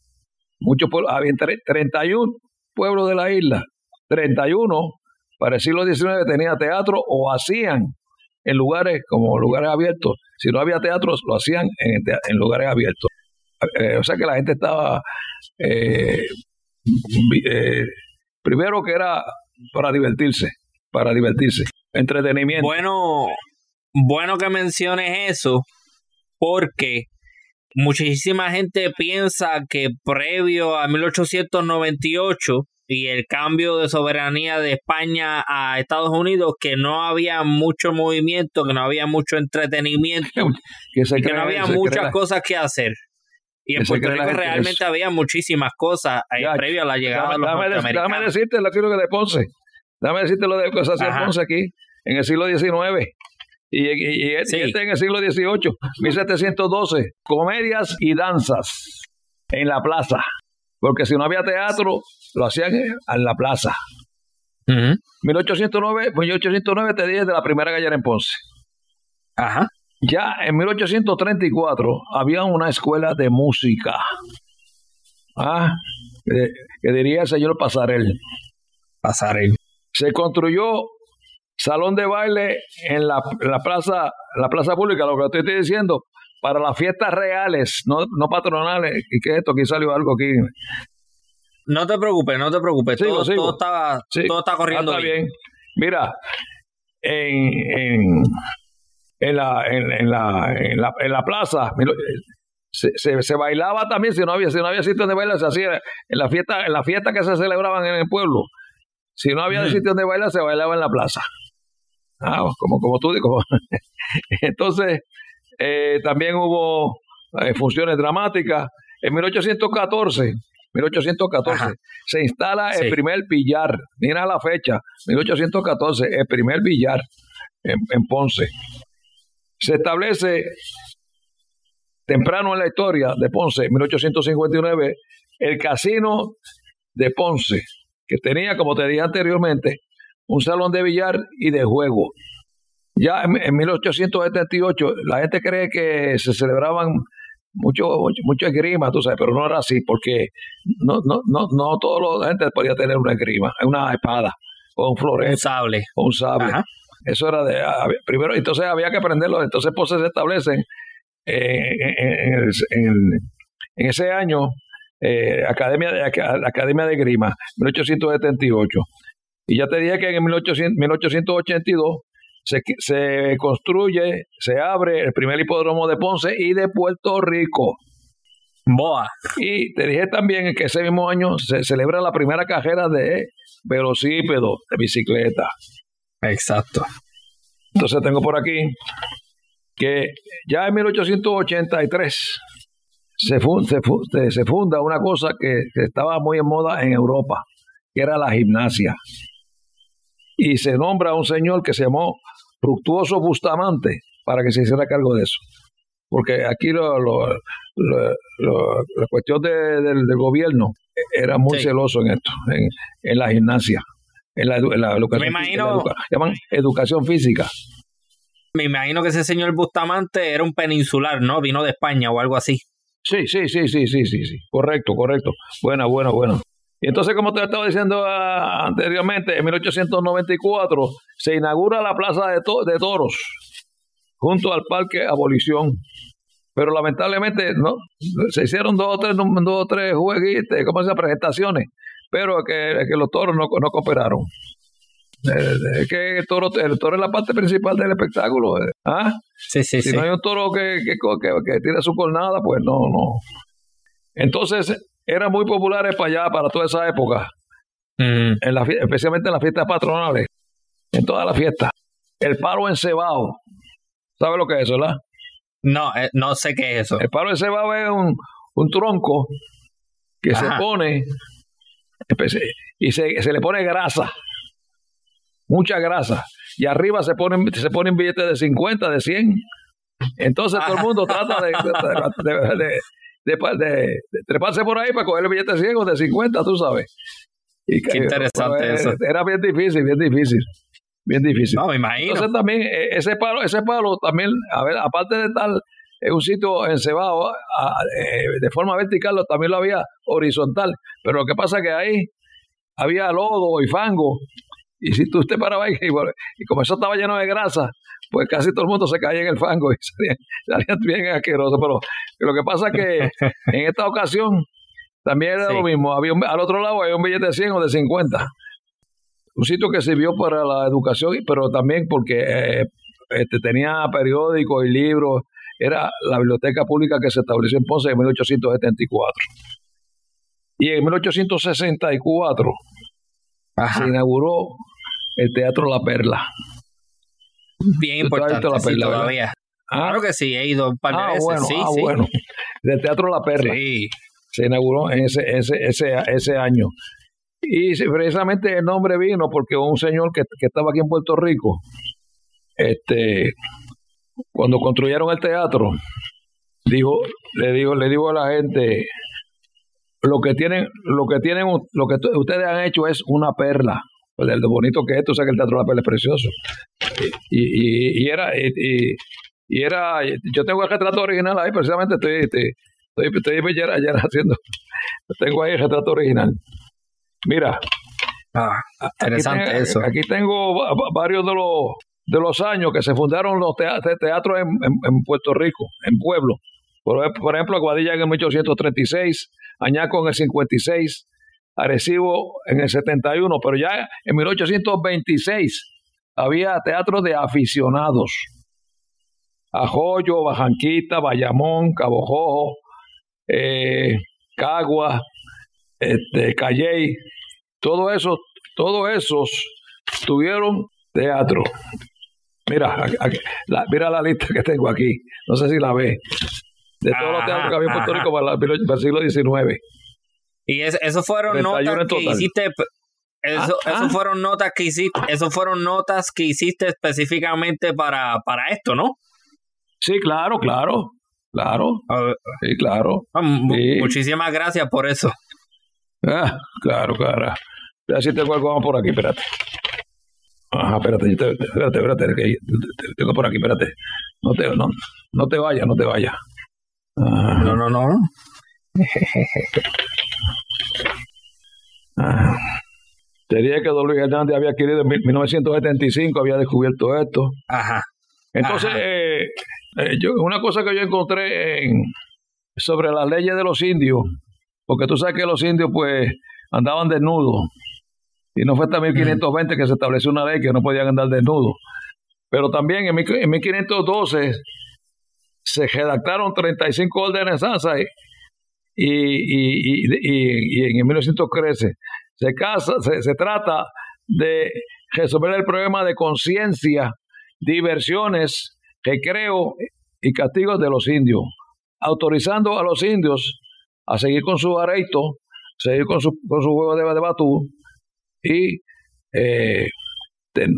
muchos había 31 pueblos de la isla, 31 para el siglo XIX tenía teatro o hacían en lugares como lugares abiertos. Si no había teatro, lo hacían en, lugares abiertos. Eh, o sea que la gente estaba, eh, eh, primero que era para divertirse, para divertirse entretenimiento. Bueno, bueno que menciones eso, porque muchísima gente piensa que previo a 1898 y el cambio de soberanía de España a Estados Unidos, que no había mucho movimiento, que no había mucho entretenimiento, que, que no había muchas cosas que hacer. Y en Puerto Rico realmente había muchísimas cosas ahí previo a la llegada de los dame, decirte que de Ponce. Déjame decirte lo de cosas Ponce aquí en el siglo XIX. Y, este, este en el siglo XVIII, 1712, comedias y danzas. en la plaza. Porque si no había teatro, lo hacían en la plaza. 1809, 1809 te dije de la primera gallera en Ponce. Ajá. Ya en 1834 había una escuela de música. Ah, que, diría el señor Pasarel. Pasarel. Se construyó salón de baile en la, plaza, la plaza pública, lo que estoy diciendo, para las fiestas reales, no, no patronales. ¿Y qué es esto? Aquí salió algo aquí. No te preocupes, no te preocupes. todo, todo, está, todo está corriendo ah, bien. Mira, en, en, la, en, la, en, la, plaza se, se, bailaba también si no había si no había sitio donde bailar se hacía en la fiesta en la fiesta que se celebraban en el pueblo si no había sitio donde bailar se bailaba en la plaza ah, como como tú dices entonces eh, también hubo eh, funciones dramáticas en 1814 1814. Se instala el primer billar. Mira la fecha, 1814, el primer billar en, Ponce. Se establece temprano en la historia de Ponce, 1859, el casino de Ponce, que tenía, como te dije anteriormente, un salón de billar y de juego. Ya en, en 1878 la gente cree que se celebraban mucho, mucho, esgrima, tú sabes, pero no era así, porque no, no, no, no toda la gente podía tener una esgrima, una espada, o un florete. Un sable. O un sable. Eso era de, ah, primero, entonces había que aprenderlo, entonces pues se establecen eh, en, en, ese año eh, Academia, de, Academia de Grima, 1878. Y ya te dije que en 1800, 1882 se, se construye, se abre el primer hipódromo de Ponce y de Puerto Rico. Boa. Y te dije también que ese mismo año se celebra la primera carrera de velocípedo, de bicicleta. Exacto. Entonces tengo por aquí que ya en 1883 se, se, funda una cosa que, que, estaba muy en moda en Europa, que era la gimnasia. Y se nombra a un señor que se llamó Fructuoso Bustamante para que se hiciera cargo de eso. Porque aquí lo, la cuestión del, gobierno era muy celoso en esto, en, la gimnasia, en la, educación. Me imagino, llaman educación física. Me imagino que ese señor Bustamante era un peninsular, ¿no? Vino de España o algo así. Sí, sí, sí, sí, sí, sí, sí. Correcto, correcto. Buena, buena, buena. Y entonces, como te estaba diciendo ah, anteriormente, en 1894 se inaugura la Plaza de, Toros junto al Parque Abolición. Pero lamentablemente no se hicieron dos o tres, dos o tres jueguitos, ¿cómo se presentaciones, pero que, que los toros no, no cooperaron. Eh, es que el toro, el toro es la parte principal del espectáculo. Eh. ¿Ah? Sí, sí, si no hay un toro que, que, que, que tira su cornada, pues no, no. Entonces, eran muy populares para allá, para toda esa época. en la, especialmente en las fiestas patronales. En todas las fiestas. El palo encebado. ¿Sabe lo que es eso, verdad? No, eh, no sé qué es eso. El palo encebado es un, un tronco que se pone y se, se, le pone grasa. Mucha grasa. Y arriba se ponen, se ponen billetes de 50, de 100. Entonces todo el mundo trata de, de, de, treparse por ahí para coger el billete ciego de 50, tú sabes. Y, Qué interesante pues, eso. Era bien difícil, bien difícil. Bien difícil. No, me imagino. Entonces también e, ese palo, ese palo también, a ver, aparte de estar en un sitio encebado eh, de forma vertical, también lo había horizontal. Pero lo que pasa es que ahí había lodo y fango. Y si tú te parabas ahí, y como eso estaba lleno de grasa, pues casi todo el mundo se caía en el fango y salían, bien asquerosos. Pero lo que pasa es que en esta ocasión también era lo mismo. Había al otro lado había un billete de 100 o de 50. Un sitio que sirvió para la educación, pero también porque eh, este, tenía periódicos y libros. Era la biblioteca pública que se estableció en Ponce en 1874. Y en 1864 se inauguró el Teatro La Perla bien importante todavía. ¿Ah? Claro que sí, he ido un par de ah, veces. Bueno, sí, ah, bueno. Del Teatro La Perla. Sí. Se inauguró en ese, ese, ese, ese año. Y precisamente el nombre vino porque un señor que, que estaba aquí en Puerto Rico, este, cuando construyeron el teatro, dijo, le digo, le digo a la gente, lo que tienen, lo que tienen, lo que ustedes han hecho es una perla. Pues el bonito que es esto, o sea que el Teatro de la Perla es precioso. Y, y, y era, y, y, era, yo tengo el retrato original ahí, precisamente estoy, estoy, estoy, estoy ayer, ayer haciendo, tengo ahí el retrato original. Mira. Ah, interesante eso. Aquí tengo varios de los, de los años que se fundaron los teatros en, en, Puerto Rico, en Pueblo. Por, por ejemplo, Aguadilla en el 1836, Añaco en el 56, Arecibo en el 71, pero ya en 1826 había teatros de aficionados. Ajoyo, Bajanquita, Bayamón, Cabo Jojo, eh, Cagua, este, Calley, todo eso, todos esos tuvieron teatro. Mira, la, mira la lista que tengo aquí. No sé si la ve. De todos los teatros que había en Puerto Rico para, el siglo XIX. Y eso fueron notas que hiciste. Eso, ah, ah. fueron notas que hiciste. Eso fueron notas que hiciste específicamente para, para esto, ¿no? Sí, claro, claro. Claro. Sí, claro. Ah, muchísimas gracias por eso. Ah, claro, claro. Ya si tengo algo más por aquí, espérate. Ajá, espérate, espérate, espérate, que tengo por aquí, espérate. No te, no, no te vayas, no te vayas. No, no, no. Te dije que Don Luis Hernández había adquirido en 1975, había descubierto esto. Ajá. Entonces, eh, eh, yo, una cosa que yo encontré en, sobre las leyes de los indios, porque tú sabes que los indios pues andaban desnudos, y no fue hasta 1520 que se estableció una ley que no podían andar desnudos. Pero también en, en 1512 se redactaron 35 órdenes y, y, y, y, en 1913 se, casa, se, se trata de resolver el problema de conciencia, diversiones, recreo y castigos de los indios, autorizando a los indios a seguir con su areito, seguir con su, con su juego de, de batú y eh,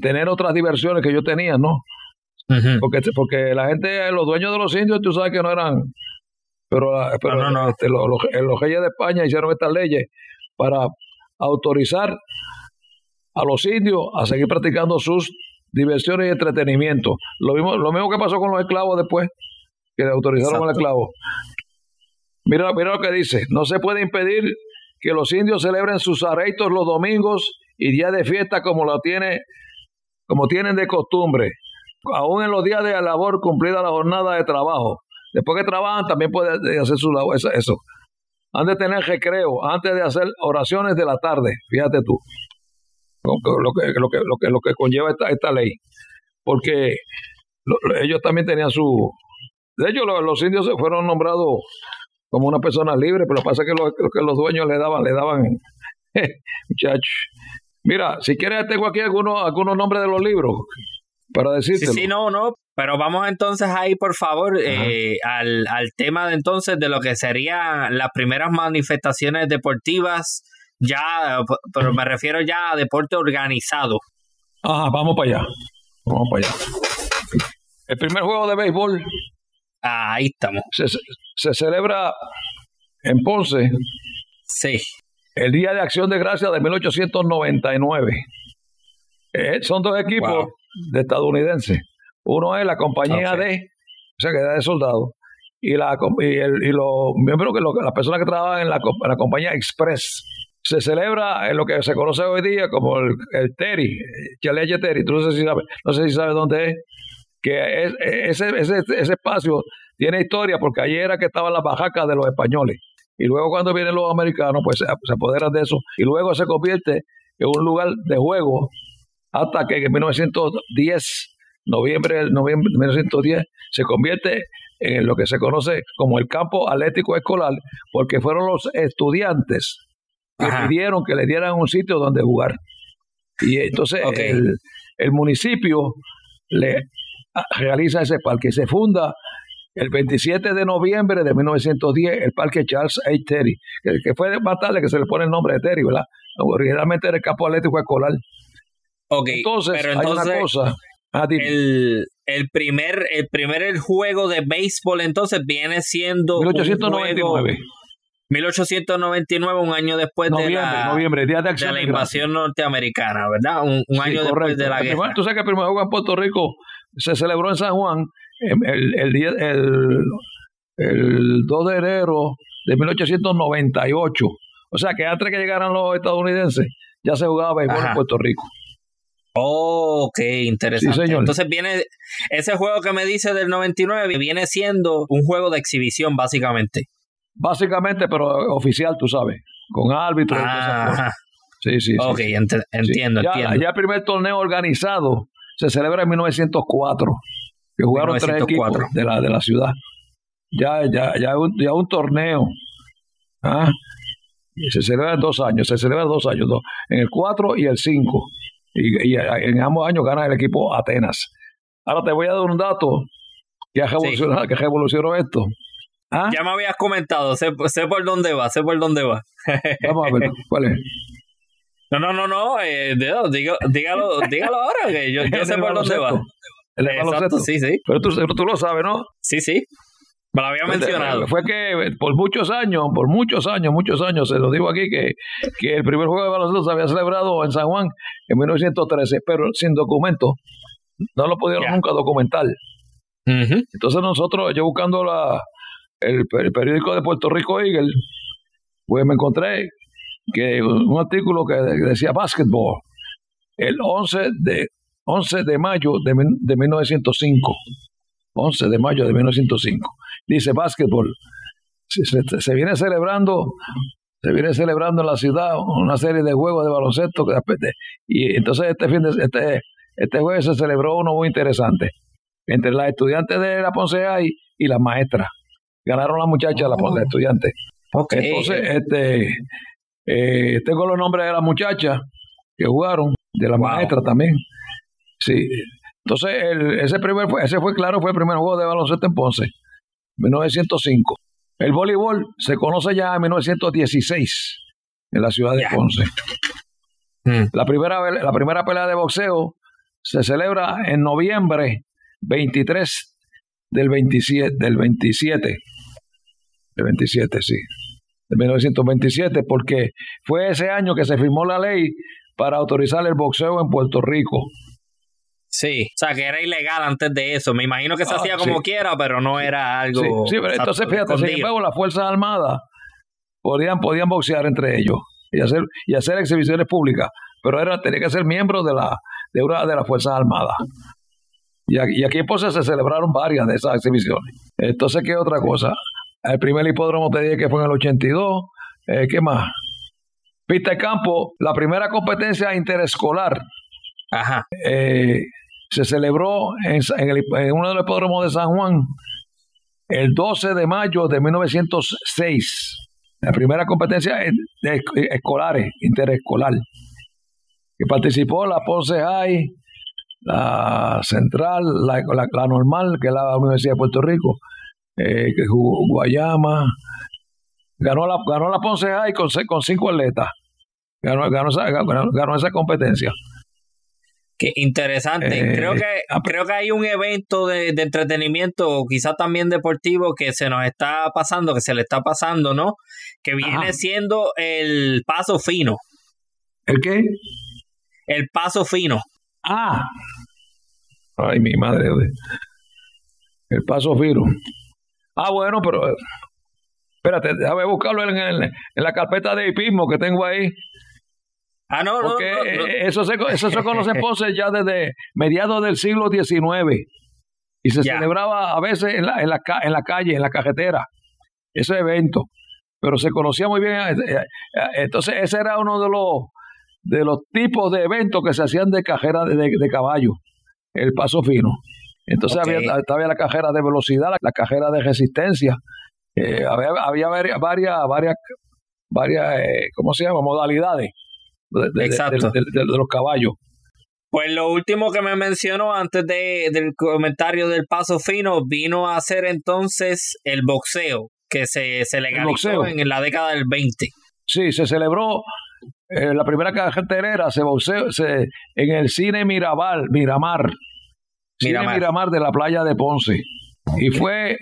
tener otras diversiones que yo tenía, ¿no? porque, porque la gente, los dueños de los indios, tú sabes que no eran, pero, pero este, los, los, reyes de España hicieron estas leyes para autorizar a los indios a seguir practicando sus diversiones y entretenimiento. Lo mismo, lo mismo que pasó con los esclavos después, que autorizaron al esclavo. Mira, mira lo que dice, no se puede impedir que los indios celebren sus arreitos los domingos y días de fiesta como lo tiene, como tienen de costumbre, aún en los días de labor cumplida la jornada de trabajo. Después que trabajan también pueden hacer su labor, eso. Han de tener recreo antes de hacer oraciones de la tarde, fíjate tú, lo que, lo que, lo que, lo que conlleva esta, esta ley. Porque ellos también tenían su... De hecho, los, los indios fueron nombrados como una persona libre, pero pasa que los, que los dueños le daban, le daban, muchachos. Mira, si quieres tengo aquí algunos, algunos nombres de los libros para decirte. Sí, sí, no, no, pero vamos entonces ahí, por favor, eh, al, al tema de entonces de lo que serían las primeras manifestaciones deportivas, ya, pero me refiero ya a deporte organizado. Ajá, vamos para allá. Vamos para allá. El primer juego de béisbol ahí estamos. Se, celebra en Ponce. Sí. El Día de Acción de Gracias de 1899. Eh, son dos equipos de estadounidenses. Uno es la compañía de, o sea, que era de soldados, y, la, y, el, y los miembros, que las personas que trabajan en la, compañía Express. Se celebra en lo que se conoce hoy día como el, el Terry, Chaleche Terry. Tú no sé si sabes, no sé si sabes dónde es que ese, ese, ese espacio tiene historia porque allí era que estaban las bajacas de los españoles. Y luego cuando vienen los americanos, pues se, apoderan de eso y luego se convierte en un lugar de juego hasta que en 1910, noviembre, noviembre de 1910, se convierte en lo que se conoce como el campo atlético escolar, porque fueron los estudiantes que pidieron que le dieran un sitio donde jugar. Y entonces el, el municipio le realiza ese parque. Se funda el 27 de noviembre de 1910 el parque Charles A. Terry, que, fue más tarde que se le pone el nombre de Terry, ¿verdad? Originalmente era el campo atlético escolar. Ok, entonces, hay una cosa. Ah, el, el, primer, el primer juego de béisbol entonces viene siendo 1899. 1899, un año después de, la, noviembre, día de, la invasión norteamericana, ¿verdad? Un, año después de la guerra. Tú sabes que el primer juego en Puerto Rico se celebró en San Juan el, el, día, el, el 2 de enero de 1898. O sea que antes que llegaran los estadounidenses, ya se jugaba en Puerto Rico. Oh, ok, interesante. Entonces viene ese juego que me dice del 99 viene siendo un juego de exhibición básicamente. Básicamente, pero oficial, tú sabes, con árbitros. Sí, sí, Ok, entiendo, ya, entiendo. Ya el primer torneo organizado se celebra en 1904, que jugaron tres equipos de la, de la ciudad. Ya, ya, ya, un, ya un torneo. ¿ah? se celebra en dos años, se celebra en dos años, en el 4 y el 5. Y, en ambos años gana el equipo Atenas. Ahora te voy a dar un dato que ha revolucionado, que revolucionó esto. ¿Ah? Ya me habías comentado, sé, por dónde va, sé por dónde va. Vamos a ver, ¿cuál es? No, no, no, no, eh, dígalo, dígalo, dígalo ahora, que yo, sé por dónde va. El Exacto, sí, sí. Pero tú, tú lo sabes, ¿no? Sí, sí. Me lo había mencionado. Fue que por muchos años, por muchos años, muchos años, se lo digo aquí, que, que el primer juego de baloncesto se había celebrado en San Juan en 1913, pero sin documento. No lo pudieron nunca documentar. Entonces nosotros, yo buscando la, el, periódico de Puerto Rico Eagle, pues me encontré que un artículo que decía basketball, el 11 de, 11 de mayo de, de 1905. 11 de mayo de 1905. Dice básquetbol. Se, viene celebrando, se viene celebrando en la ciudad una serie de juegos de baloncesto. Y entonces este fin de este, este jueves se celebró uno muy interesante. Entre las estudiantes de la Ponce y las maestras. Ganaron las muchachas, las, oh. estudiantes. Entonces, este, eh, tengo los nombres de las muchachas que jugaron, de las maestras también. Sí, entonces, el, ese, primer, ese fue, claro, fue el primer juego de baloncesto en Ponce, 1905. El voleibol se conoce ya en 1916 en la ciudad de Ponce. Mm. La, primera, la primera pelea de boxeo se celebra en noviembre 23 del 27, del 27, del 27, sí, de 1927, porque fue ese año que se firmó la ley para autorizar el boxeo en Puerto Rico. Sí, o sea, que era ilegal antes de eso. Me imagino que se ah, hacía como quiera, pero no era algo. Sí, pero entonces fíjate, sin embargo, las Fuerzas Armadas podían, podían boxear entre ellos y hacer, y hacer exhibiciones públicas, pero era, tenía que ser miembro de, la, de una de las Fuerzas Armadas. Y aquí, y aquí en Ponce se celebraron varias de esas exhibiciones. Entonces, ¿qué otra cosa? El primer hipódromo te dije que fue en el 82. Eh, ¿Qué más? Pista de campo, la primera competencia interescolar. Ajá. Eh, se celebró en, uno de los hipódromos de San Juan el 12 de mayo de 1906. La primera competencia de escolares, interescolar. Que participó la Ponce High, la Central, la, Normal, que es la Universidad de Puerto Rico, eh, que jugó Guayama. Ganó la, ganó la Ponce High con, cinco atletas. Ganó, ganó, ganó esa competencia. Qué interesante. creo, eh, que, ah, creo que hay un evento de, entretenimiento, quizás también deportivo, que se nos está pasando, que se le está pasando, ¿no? Que viene siendo el paso fino. ¿El qué? El paso fino. Ah. Ay, mi madre. El paso fino. Ah, bueno, pero. Espérate, déjame buscarlo en, en la carpeta de hipismo que tengo ahí. Ah, no, Porque Eso, se, eso se conoce en Ponce ya desde mediados del siglo XIX. Y se celebraba a veces en la, en, la, en la calle, en la cajetera, ese evento. Pero se conocía muy bien. Eh, eh, entonces, ese era uno de los, de los tipos de eventos que se hacían de cajera de, de caballo, el paso fino. Entonces había, había la cajera de velocidad, la, cajera de resistencia. Eh, había, había varias, varias, varias, varias ¿cómo se llama? Modalidades de, Exacto. De, los caballos. Pues lo último que me mencionó antes de, del comentario del paso fino vino a ser entonces el boxeo, que se, se legalizó en la década del 20. Sí, se celebró eh, la primera cartelera, se boxeó se, en el cine Mirabal, Miramar, cine Miramar de la playa de Ponce. Y fue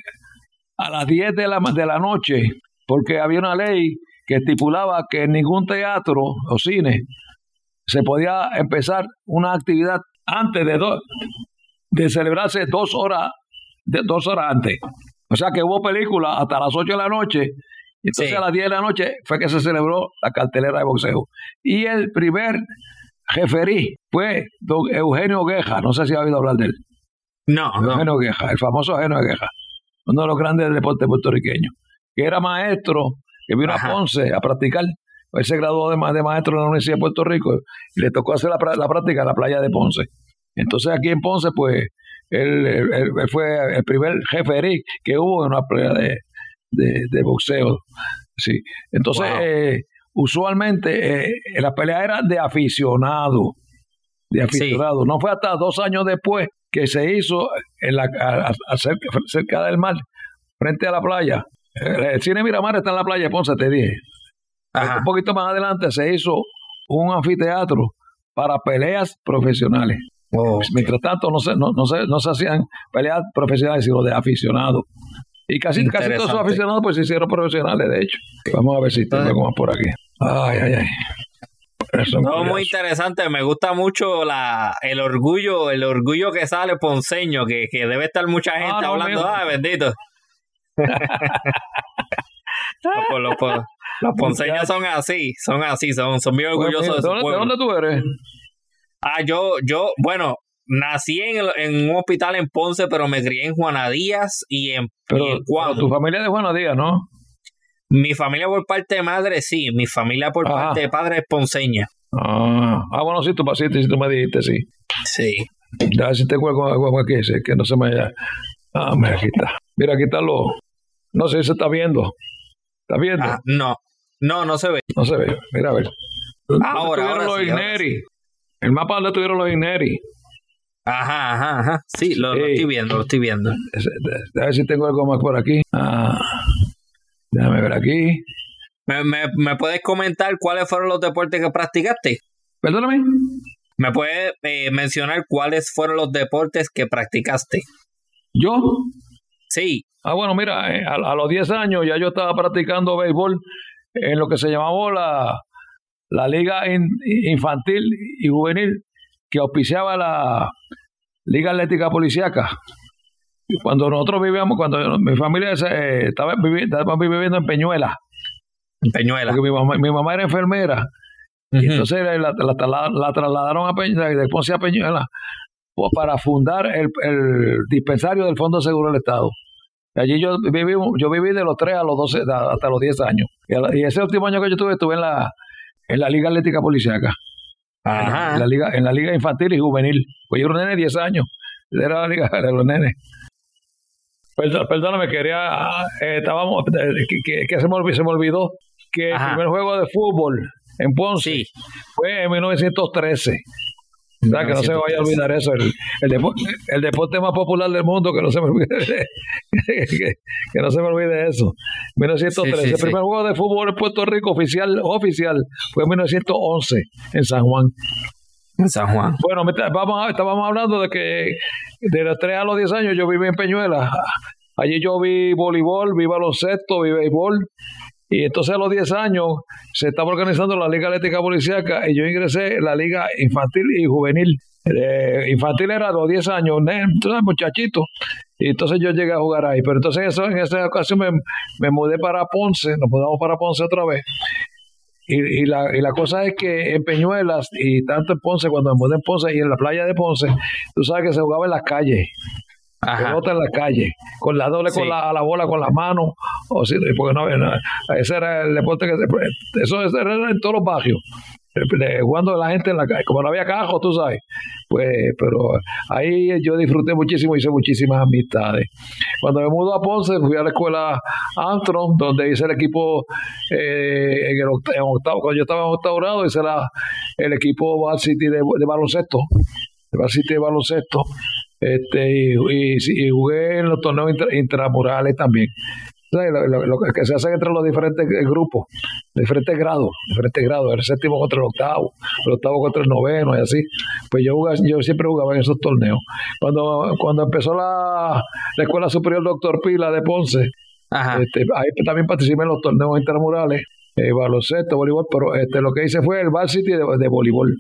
a las 10 de la, de la noche porque había una ley que estipulaba que en ningún teatro o cine se podía empezar una actividad antes de, de celebrarse dos horas, de, dos horas antes. O sea que hubo película hasta las 8 de la noche y entonces a las 10 de la noche fue que se celebró la cartelera de boxeo. Y el primer jeferí fue don Eugenio Gueja, no sé si ha oído hablar de él. No, no. Eugenio Gueja, el famoso Eugenio Gueja, uno de los grandes deportes puertorriqueños, que era maestro que vino a Ponce a practicar. Él se graduó de, de, maestro en la Universidad de Puerto Rico y le tocó hacer la, práctica en la playa de Ponce. Entonces aquí en Ponce, pues, él, fue el primer jefe que hubo en una playa de, de, boxeo. Sí. Entonces, eh, usualmente eh, la pelea era de aficionado. De aficionado. No fue hasta dos años después que se hizo en la, cerca del mar, frente a la playa, el cine Miramar está en la playa de Ponce, te dije. Un poquito más adelante se hizo un anfiteatro para peleas profesionales. Mientras tanto, no se, no, no, se, no se hacían peleas profesionales, sino de aficionados. Y casi, casi todos esos aficionados pues se hicieron profesionales, de hecho. Vamos a ver si tengo más por aquí. Ay, ay, ay. No, muy interesante, me gusta mucho la, el orgullo, el orgullo que sale ponceño, que, que debe estar mucha ah, gente hablando, ah, bendito. Los, ponceños son así, son así, son, son muy orgullosos de, su ¿De dónde tú eres? Ah, yo, yo, bueno, nací en, en, un hospital en Ponce, pero me crié en Juana Díaz y en, pero, tu familia es de Juana Díaz, ¿no? Mi familia por parte de madre, sí. Mi familia por parte de padre es ponceña. Ah, ah bueno, sí, tú, sí, si tú me dijiste, sí. Sí. Ya, si tengo algo aquí, que no se me haya... Ah, mira, aquí está. Mira, aquí está lo... No sé si se está viendo. ¿Está viendo? Ah, no. No, no se ve. No se ve. Mira, a ver. Ahora, ahora los sí, El mapa donde tuvieron los Ineri. Ajá, ajá, ajá. Sí, lo, estoy viendo, lo estoy viendo. A ver si tengo algo más por aquí. Ah, déjame ver aquí. ¿Me, me, puedes comentar cuáles fueron los deportes que practicaste? Perdóname. ¿Me puedes eh, mencionar cuáles fueron los deportes que practicaste? ¿Yo? Sí. Ah, bueno, mira, eh, a, los 10 años ya yo estaba practicando béisbol en lo que se llamaba la, la Liga Infantil y Juvenil, que auspiciaba la, Liga Atlética Policiaca. Cuando nosotros vivíamos, cuando mi familia eh, estaba, viviendo en Peñuela. En Peñuela. Porque mi mamá, era enfermera. Y entonces la, trasladaron a Peñuela, de Ponce a Peñuela, para fundar el, dispensario del Fondo de Seguro del Estado. allí yo viví, yo viví de los 3 a los 12, hasta los 10 años. Y, ese último año que yo tuve, estuve en la, en la Liga Atlética Policiaca. En, la liga, en la liga infantil y juvenil. Pues yo era un nene de 10 años. Era la liga de los nenes. Perdóname, quería. Eh, estábamos. Eh, que, se, me olvidó, se me olvidó que el primer juego de fútbol en Ponce fue en 1913 que no se me vaya a olvidar eso. El, el, deporte más popular del mundo, que no se me olvide, que, no se me olvide eso. 1913. el primer juego de fútbol en Puerto Rico oficial, oficial fue en 1911 en San Juan. En San Juan. Bueno, vamos, estábamos hablando de que de los 3 a los 10 años yo viví en Peñuela. Allí yo vi voleibol, vi baloncesto, vi béisbol y entonces a los 10 años se estaba organizando la Liga Atlética Policiaca y yo ingresé en la Liga Infantil y Juvenil. Eh, infantil era a los 10 años, entonces muchachito. Y entonces yo llegué a jugar ahí. Pero entonces eso, en esa ocasión me, me mudé para Ponce, nos mudamos para Ponce otra vez. Y, y, la, y la cosa es que en Peñuelas y tanto en Ponce, cuando me mudé en Ponce y en la playa de Ponce, tú sabes que se jugaba en las calles pelota en la calle, con la doble con la, la bola con las manos, o sí, porque no, ese era el deporte que eso era en todos los barrios, jugando la gente en la calle, como no había cajos, tú sabes, pues, pero ahí yo disfruté muchísimo, hice muchísimas amistades. Cuando me mudó a Ponce, fui a la escuela Antron, donde hice el equipo eh, en el octavo, cuando yo estaba en octavo grado, hice la, el equipo Val City de, de baloncesto, de Val City de baloncesto, este, y, y, jugué en los torneos intramurales también. Lo, que se hace entre los diferentes grupos, diferentes grados, diferentes grados, el séptimo contra el octavo, el octavo contra el noveno y así. Pues yo yo siempre jugaba en esos torneos. Cuando, cuando empezó la, la Escuela Superior Doctor Pila de Ponce, Este, ahí también participé en los torneos intramurales, eh, baloncesto, voleibol, pero este, lo que hice fue el City de, de voleibol.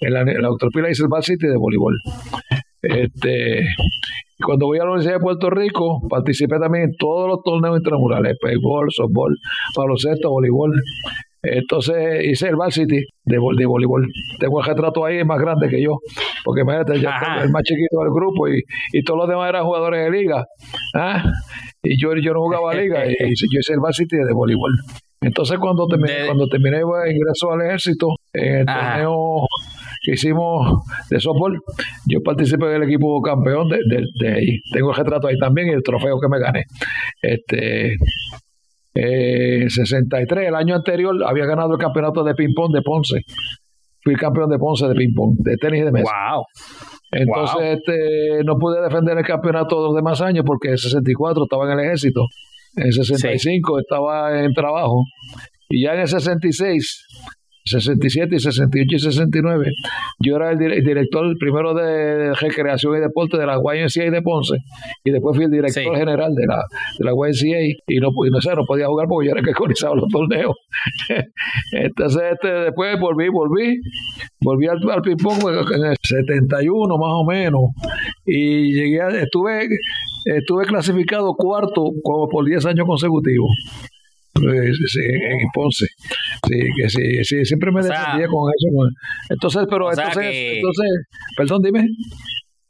En la, en la hice el Val City de voleibol. Este, cuando voy a la Universidad de Puerto Rico, participé también en todos los torneos intramurales, béisbol, softball, baloncesto, voleibol. Entonces hice el City de, de voleibol. Tengo el retrato ahí más grande que yo, porque imagínate, yo el más chiquito del grupo y, y, todos los demás eran jugadores de liga. ¿ah? Y yo, yo no jugaba liga, y, yo hice el City de voleibol. Entonces cuando terminé, cuando terminé ingreso al ejército, en el torneo que hicimos de softball, yo participé del equipo campeón de, de, ahí. Tengo el retrato ahí también y el trofeo que me gané. Este, en 63, el año anterior, había ganado el campeonato de ping-pong de Ponce. Fui campeón de Ponce de ping-pong, de tenis de mesa. ¡Wow! Entonces este, no pude defender el campeonato los demás años porque en 64 estaba en el ejército. En 65 estaba en trabajo. Y ya en el 66 67 y 68 y 69. Yo era el director primero de recreación y deporte de la YMCA de Ponce y después fui el director general de la, de la YMCA y no, no, sé, no podía jugar porque yo era el que organizaba los torneos. Entonces este, después volví, volví, volví al, al ping-pong en el 71 más o menos y llegué, estuve, estuve clasificado cuarto como por 10 años consecutivos. En Ponce. Sí, que sí, sí, siempre me defendía con eso. Entonces, pero entonces, entonces, perdón, dime.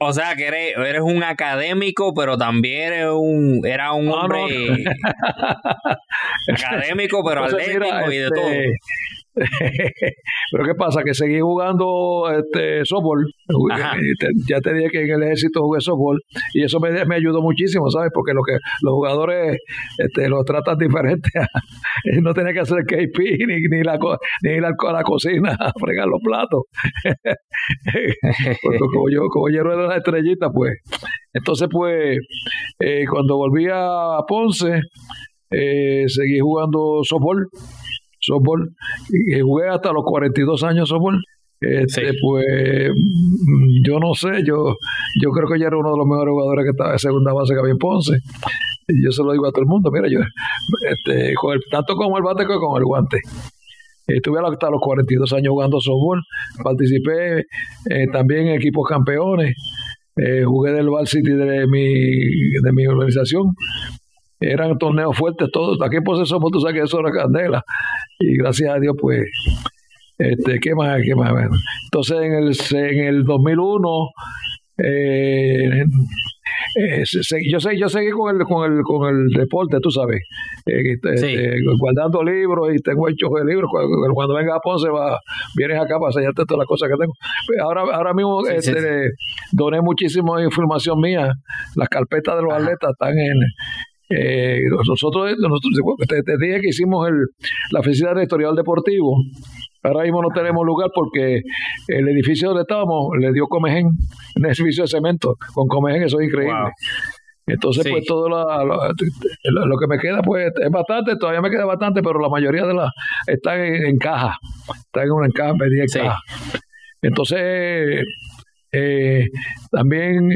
O sea, que eres, eres un académico, pero también eres un, era un hombre académico, pero atlético y de este, todo. Pero ¿qué pasa? Que seguí jugando este softball. Ya te dije que en el ejército jugué softball y eso me, me ayudó muchísimo, ¿sabes? Porque lo que los jugadores este, los tratan diferente. no tenía que hacer KP ni, ni, la, ni ir a la cocina a fregar los platos. Porque como yo, como yo era la estrellita, pues. Entonces, pues, eh, cuando volví a Ponce, eh, seguí jugando softball softball. Y jugué hasta los 42 años softball. Este, Pues mm, yo no sé, yo yo creo que ya era uno de los mejores jugadores que estaba en segunda base que había en Ponce. Y yo se lo digo a todo el mundo, mira, yo este, con el, tanto como el bate como con el guante. Estuve hasta los 42 años jugando softball, participé eh, también en equipos campeones, eh, jugué del Val City de mi, de mi organización, eran torneos fuertes todos. Aquí en somos, tú sabes que eso era candela. Y gracias a Dios, pues, este, ¿qué más? ¿Qué más? entonces, en el, en el 2001, eh, eh, yo, sé, yo seguí con el, con el, con el deporte, tú sabes, eh, este, guardando libros y tengo hechos de libros. Cuando, venga a Ponce, va, vienes acá para enseñarte todas las cosas que tengo. Ahora, ahora mismo este, doné muchísima información mía. Las carpetas de los atletas están en, eh, nosotros, nosotros te, dije que hicimos el, la oficina rectorial deportivo. Ahora mismo no tenemos lugar porque el edificio donde estábamos le dio Comején, un edificio de cemento con Comején, eso es increíble. Entonces, pues todo lo, lo, que me queda, pues es bastante, todavía me queda bastante, pero la mayoría de las están en, caja, están en una caja, en caja. Entonces, eh, también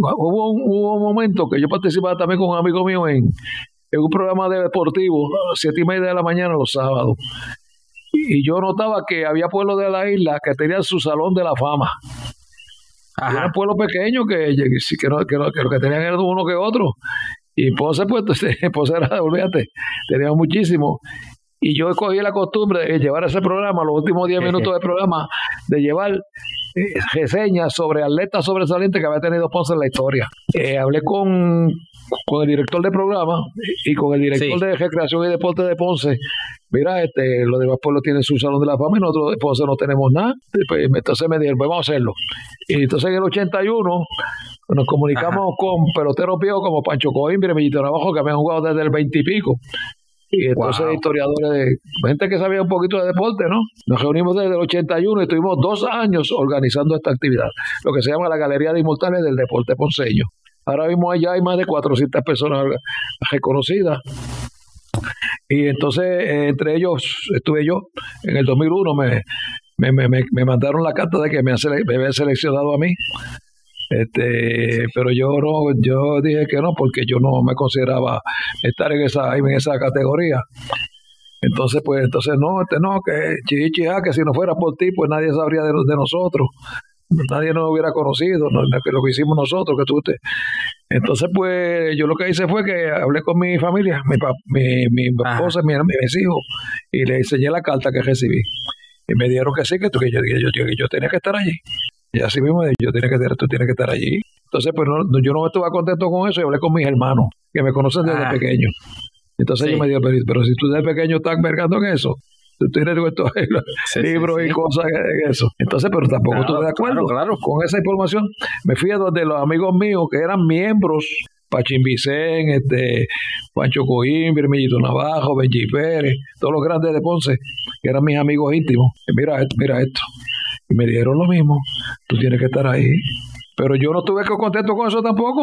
hubo, un, hubo un momento que yo participaba también con un amigo mío en, un programa de deportivo, siete y media de la mañana los sábados. Y yo notaba que había pueblos de la isla que tenían su salón de la fama. Ajá. Eran pueblos pequeños que, que, no, que, lo que tenían era uno que otro. Y Ponce, pues, Ponce era, olvídate, teníamos muchísimo. Y yo cogí la costumbre de llevar ese programa, los últimos 10 minutos del programa, de llevar reseñas sobre atletas sobresalientes que había tenido Ponce en la historia. Eh, hablé con, con el director del programa y con el director de recreación y deporte de Ponce. Mira, este, los demás pueblos tienen su salón de la fama y nosotros de Ponce no tenemos nada. Pues, entonces me dijeron, pues vamos a hacerlo. Y entonces en el 81 nos comunicamos con peloteros viejos como Pancho Coimbra y Millito Navajo, que habían jugado desde el 20 y pico. Y entonces historiadores, de, gente que sabía un poquito de deporte, ¿no? Nos reunimos desde el 81 y estuvimos dos años organizando esta actividad, lo que se llama la Galería de Inmortales del Deporte Ponceño. Ahora mismo allá hay más de 400 personas reconocidas. Y entonces, entre ellos estuve yo. En el 2001 me, me, me, me mandaron la carta de que me, me había seleccionado a mí Este, pero yo no, yo dije que no, porque yo no me consideraba estar en esa, en esa categoría. Entonces, pues, entonces no, este no, que chichiá, que si no fuera por ti, pues nadie sabría de, de nosotros. Nadie nos hubiera conocido, no, lo que hicimos nosotros, que tú te. Entonces, pues, yo lo que hice fue que hablé con mi familia, mi, mi, mi esposa, mi, mis hijos, y le enseñé la carta que recibí. Y me dijeron que sí, que, tú, que, yo, yo, yo, yo tenía que estar allí. Y así mismo yo tenía que estar, tú tienes que estar allí. Entonces, pues no, yo no estuve contento con eso y hablé con mis hermanos, que me conocen desde ah. pequeño. Entonces ellos me dijeron, pero, si tú desde pequeño estás mercando en eso, tú tienes estos libros y cosas en eso. Entonces, pero tampoco estuve de acuerdo claro, con esa información. Me fui a donde los amigos míos que eran miembros Pachín Vicén, este, Pancho Coín, Birmillito Navajo, Benji Pérez, todos los grandes de Ponce, que eran mis amigos íntimos. mira esto, mira esto. Y me dijeron lo mismo, tú tienes que estar ahí. Pero yo no estuve contento con eso tampoco.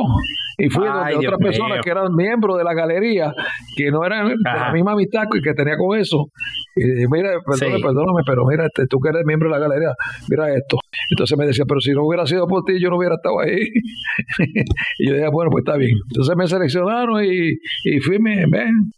Y fui de otras personas que eran miembros de la galería, que no eran de la misma amistad que tenía con eso. Y dije, mira, perdóname, perdóname, pero mira, este, tú que eres miembro de la galería, mira esto. Entonces me decía, pero si no hubiera sido por ti, yo no hubiera estado ahí. y yo decía, bueno, pues está bien. Entonces me seleccionaron y, y fui, me,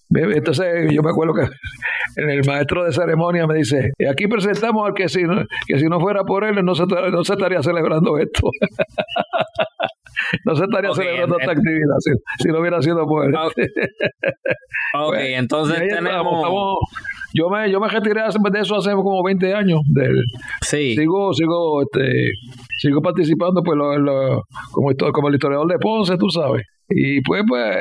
entonces yo me acuerdo que el maestro de ceremonia me dice, aquí presentamos al que si, que si no fuera por él no se, no se estaría celebrando esto. no se estaría celebrando esta actividad si, no hubiera sido por él. ok, entonces tenemos... yo me, yo me retiré de eso hace como 20 años. sí. Sigo, sigo, este, sigo participando pues lo, como, como el historiador de Ponce, tú sabes. Y pues, pues,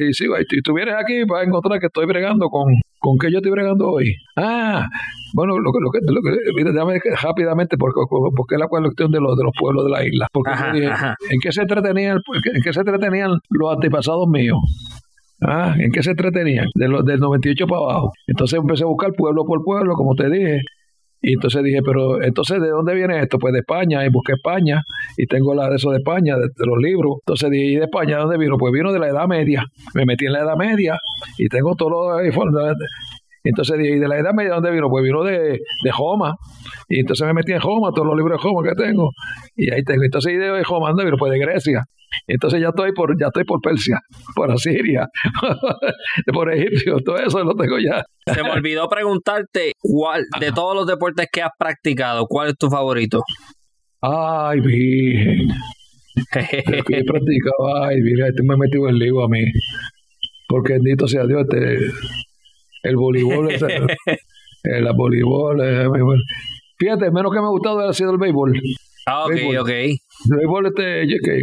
y si, tú vienes aquí vas a encontrar que estoy bregando con, con qué yo estoy bregando hoy. Ah, bueno, lo que, lo que, lo que déjame rápidamente, porque, porque es la cuestión de los, de los pueblos de la isla. Porque ¿en qué se entretenían, en qué se entretenían los antepasados míos? Ah, ¿en qué se entretenían? De los, del 98 para abajo. Entonces empecé a buscar pueblo por pueblo, como te dije, y entonces dije, pero entonces ¿de dónde viene esto? Pues de España, y busqué España, y tengo la de eso de España, de, los libros. Entonces dije, ¿y de España dónde vino? Pues vino de la Edad Media. Me metí en la Edad Media y tengo todos los entonces dije, ¿y de la Edad Media dónde vino? Pues vino de, de Joma. Y entonces me metí en Joma, todos los libros de Joma que tengo. Y ahí tengo. Entonces, ¿y de Joma dónde vino? Pues de Grecia. Entonces ya estoy por, ya estoy por Persia, por Asiria, por Egipto, todo eso lo tengo ya. Se me olvidó preguntarte cuál, de todos los deportes que has practicado, ¿cuál es tu favorito? Ay, virgen. que he practicado, ay, virgen, este me he metido en lío a mí. Porque bendito sea Dios, este, el voleibol, el, el, voleibol, eh, fíjate, menos que me ha gustado ha sido el béisbol. Ah, ok, ok. este, que,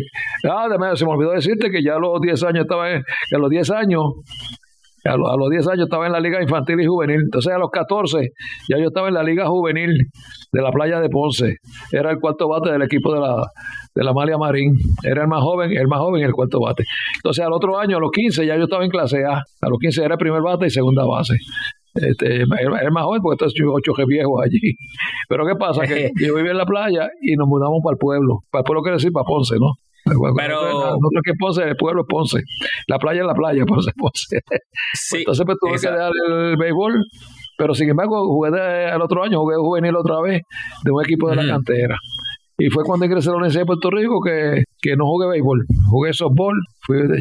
ah, se me olvidó decirte que ya a los 10 años estaba en, a los 10 años, a los, a los 10 años estaba en la Liga Infantil y Juvenil. Entonces a los 14 ya yo estaba en la Liga Juvenil de la playa de Ponce. Era el cuarto bate del equipo de la, de la Malia Marín. Era el más joven, el más joven el cuarto bate. Entonces al otro año, a los 15, ya yo estaba en clase A. A los 15 era el primer bate y segunda base. Este, es más joven porque estos ocho viejos allí. Pero ¿qué pasa? Que yo vivía en la playa y nos mudamos para el pueblo. Para el pueblo quiere decir para Ponce, ¿no? Pero nosotros que Ponce, el pueblo es Ponce. La playa es la playa, Ponce, Ponce. Sí, entonces pues tuve que dar el béisbol, pero sin embargo jugué el otro año, jugué juvenil otra vez de un equipo de la cantera. Y fue cuando ingresé a la Universidad de Puerto Rico que, que no jugué béisbol, jugué softball.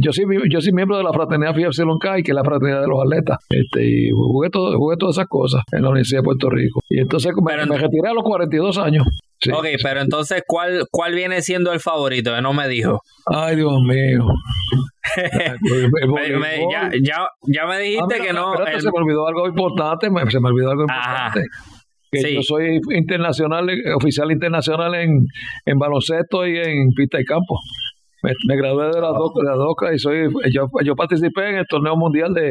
yo, soy, yo soy miembro de la fraternidad Phi Epsilon Chi, que es la fraternidad de los atletas. Este, y jugué, todo, jugué todas esas cosas en la Universidad de Puerto Rico. Y entonces me, retiré a los 42 años. Ok, pero entonces, ¿cuál, ¿cuál viene siendo el favorito? no me dijo. Ay, Dios mío. ya, ya, ya, me dijiste ah, que no. Se me olvidó algo importante. se me olvidó algo importante que yo soy internacional, oficial internacional en, en baloncesto y en pista y campo. Me, gradué de la, DOCA, de la DOCA y soy yo, yo participé en el torneo mundial de,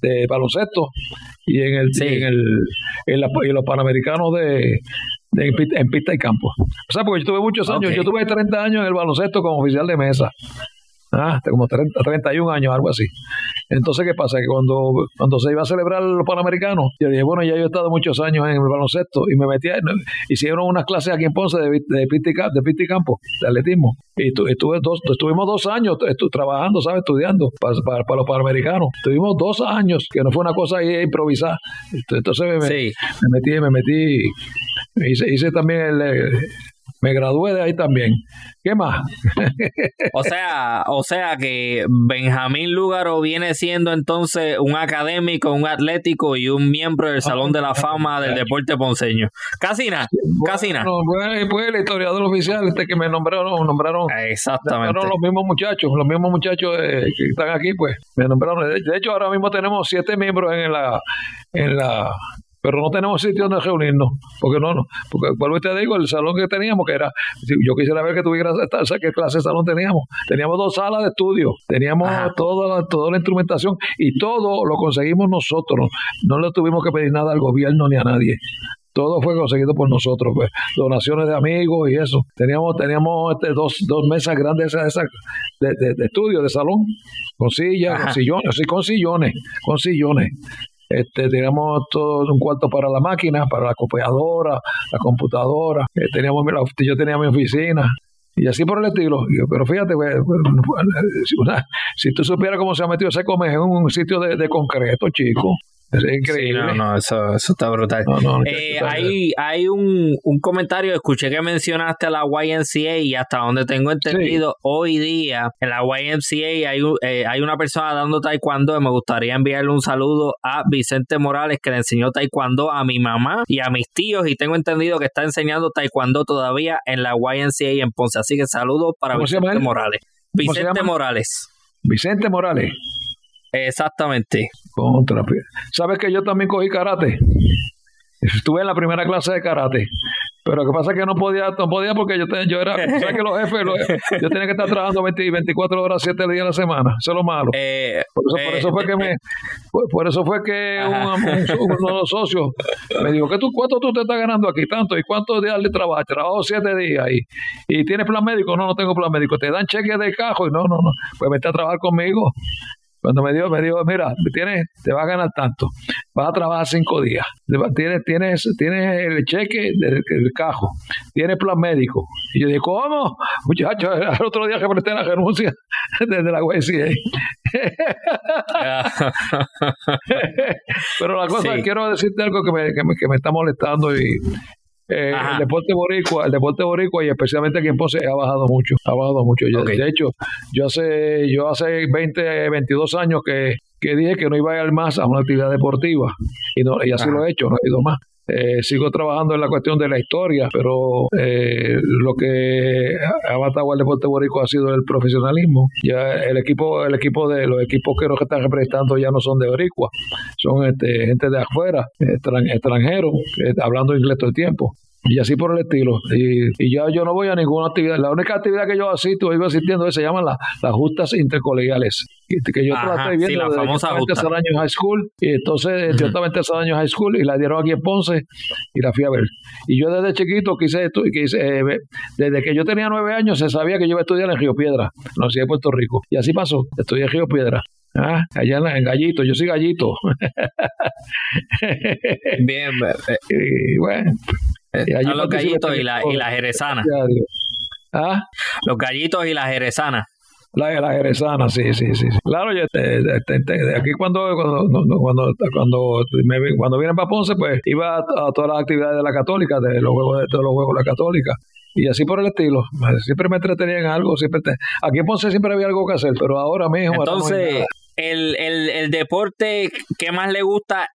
de baloncesto y en el, en, el en, los panamericanos de, en, pista, y campo. O sea, porque yo tuve muchos años, yo tuve 30 años en el baloncesto como oficial de mesa. Ah, como 30, 31 años, algo así. Entonces, ¿qué pasa? Que cuando, cuando se iba a celebrar los Panamericanos, yo dije, bueno, ya yo he estado muchos años en el baloncesto y me metí, hicieron unas clases aquí en Ponce de, de, de campo, de atletismo. Y estuve dos, estuvimos dos años trabajando, ¿sabes? Estudiando para, para, los Panamericanos. Tuvimos dos años, que no fue una cosa ahí improvisada. Entonces me, me metí, me metí, hice, hice también el Me gradué de ahí también. ¿Qué más? o sea, o sea que Benjamín Lúgaro viene siendo entonces un académico, un atlético y un miembro del Salón de la Fama del deporte ponceño. Casi nada, casi nada. Pues, el historiador oficial este que me nombraron, nombraron, Exactamente. los mismos muchachos, los mismos muchachos eh, que están aquí, pues me nombraron. De hecho, ahora mismo tenemos siete miembros en la, en la pero no tenemos sitio donde reunirnos, porque no, no, porque vuelvo te digo, el salón que teníamos, que era, yo quisiera ver que tuviera, qué clase de salón teníamos, teníamos dos salas de estudio, teníamos toda la, toda la instrumentación y todo lo conseguimos nosotros, no le tuvimos que pedir nada al gobierno ni a nadie. Todo fue conseguido por nosotros, pues, donaciones de amigos y eso. Teníamos, teníamos este, dos, dos mesas grandes de, de, estudio, de salón, con sillas, con sillones, sí, con sillones, con sillones. Este, teníamos todo un cuarto para la máquina, para la copiadora, la computadora. Eh, teníamos, yo tenía mi oficina. Y así por el estilo. pero fíjate, si tú supieras cómo se ha metido ese come en un sitio de concreto, chico. Increíble. no, no, eso, está brutal. Eh, hay hay un, un, comentario, escuché que mencionaste a la YMCA y hasta donde tengo entendido, hoy día en la YMCA hay, eh, hay una persona dando taekwondo y me gustaría enviarle un saludo a Vicente Morales que le enseñó taekwondo a mi mamá y a mis tíos y tengo entendido que está enseñando taekwondo todavía en la YMCA en Ponce. Así que saludos para Vicente Morales. Vicente Morales. Vicente Morales. Exactamente. Contra. ¿Sabes que yo también cogí karate? Estuve en la primera clase de karate. Pero lo que pasa es que no podía, no podía porque yo, yo era, ¿sabes que los jefes, yo tenía que estar trabajando 24 horas, 7 días a la semana, eso es lo malo. Eh, por, eso, fue eh, que me, por, eso fue que uno de los socios me dijo, ¿qué tú, ¿cuánto tú te estás ganando aquí? Tanto, ¿y cuántos días de trabajo? Trabajo 7 días y, y tienes plan médico, no, no tengo plan médico, te dan cheque de cajo y no, no, no, pues vete a trabajar conmigo. Cuando me dio, me dijo, mira, tienes, te vas a ganar tanto, vas a trabajar cinco días, tienes, tienes, tienes el cheque del, cajo, tienes plan médico. Y yo dije, ¿cómo? Muchacho, el otro día que presté la renuncia desde la USCA. Pero la cosa, quiero decirte algo que me, que me, que me está molestando y eh, el deporte boricua, el deporte boricua y especialmente aquí en Ponce ha bajado mucho, ha bajado mucho. De hecho, yo hace yo hace 20, 22 años que, dije que no iba a ir más a una actividad deportiva y no y así lo he hecho, no he ido más. Eh, sigo trabajando en la cuestión de la historia, pero eh, lo que ha matado al deporte boricua ha sido el profesionalismo. Ya el equipo, el equipo de los equipos que nos están representando ya no son de boricua, son este, gente de afuera, extranjeros, hablando inglés todo el tiempo y así por el estilo. Y, y ya yo no voy a ninguna actividad. La única actividad que yo asisto, iba asistiendo, se llaman las justas intercolegiales. Que, yo la estoy viendo sí, la famosa en tercer año high school. Y entonces yo estaba en tercer año high school y la dieron aquí en Ponce y la fui a ver. Y yo desde chiquito quise, quise eh, desde que yo tenía nueve años se sabía que yo iba a estudiar en Río Piedra, en la Universidad de Puerto Rico. Y así pasó. Estudié en Río Piedra. Ah, allá en, Gallito, yo soy Gallito. Bien, eh, y bueno, los gallitos y la, y la jerezana. ¿Ah? Los gallitos y la jerezana. La, la jerezana, sí, sí, sí. Claro, yo este, este, este, aquí cuando cuando cuando cuando, me, cuando vine para Ponce, pues iba a, todas las actividades de la católica, de los juegos de todos los juegos de la católica. Y así por el estilo. Siempre me entretenía en algo. Siempre Aquí en Ponce siempre había algo que hacer, pero ahora mismo. Entonces, el, el, el deporte que más le gusta,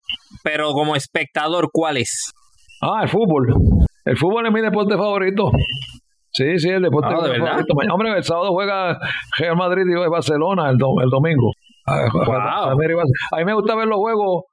pero como espectador, ¿cuál es? Ah, el fútbol. El fútbol es mi deporte favorito. Sí, sí, el deporte ah, favorito. Hombre, el sábado juega Real Madrid y Barcelona el, el domingo. Ah, a, mí me gusta ver los juegos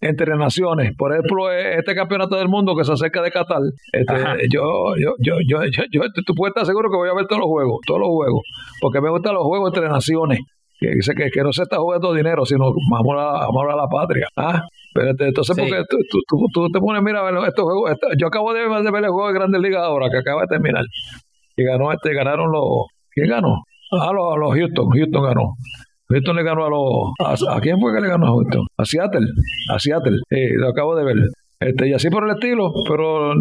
entre naciones. Por ejemplo, e, este campeonato del mundo que se acerca de Qatar. Este, yo, yo, yo, yo, yo, tú puedes estar seguro que voy a ver todos los juegos, todos los juegos, porque me gustan los juegos entre naciones. Que, que, que no se está jugando dinero, sino amor a, amor a la patria. ¿Ah? Espérate, entonces, porque tú, tú, tú, te pones, mira, estos juegos, yo acabo de, de, ver el juego de Grandes Ligas ahora, que acaba de terminar. Y ganó este, ganaron los. ¿Quién ganó? Ah, los, los Houston, Houston ganó. Houston le ganó a los. A, quién fue que le ganó a Houston? A Seattle. A Seattle. lo acabo de ver. Este, y así por el estilo, pero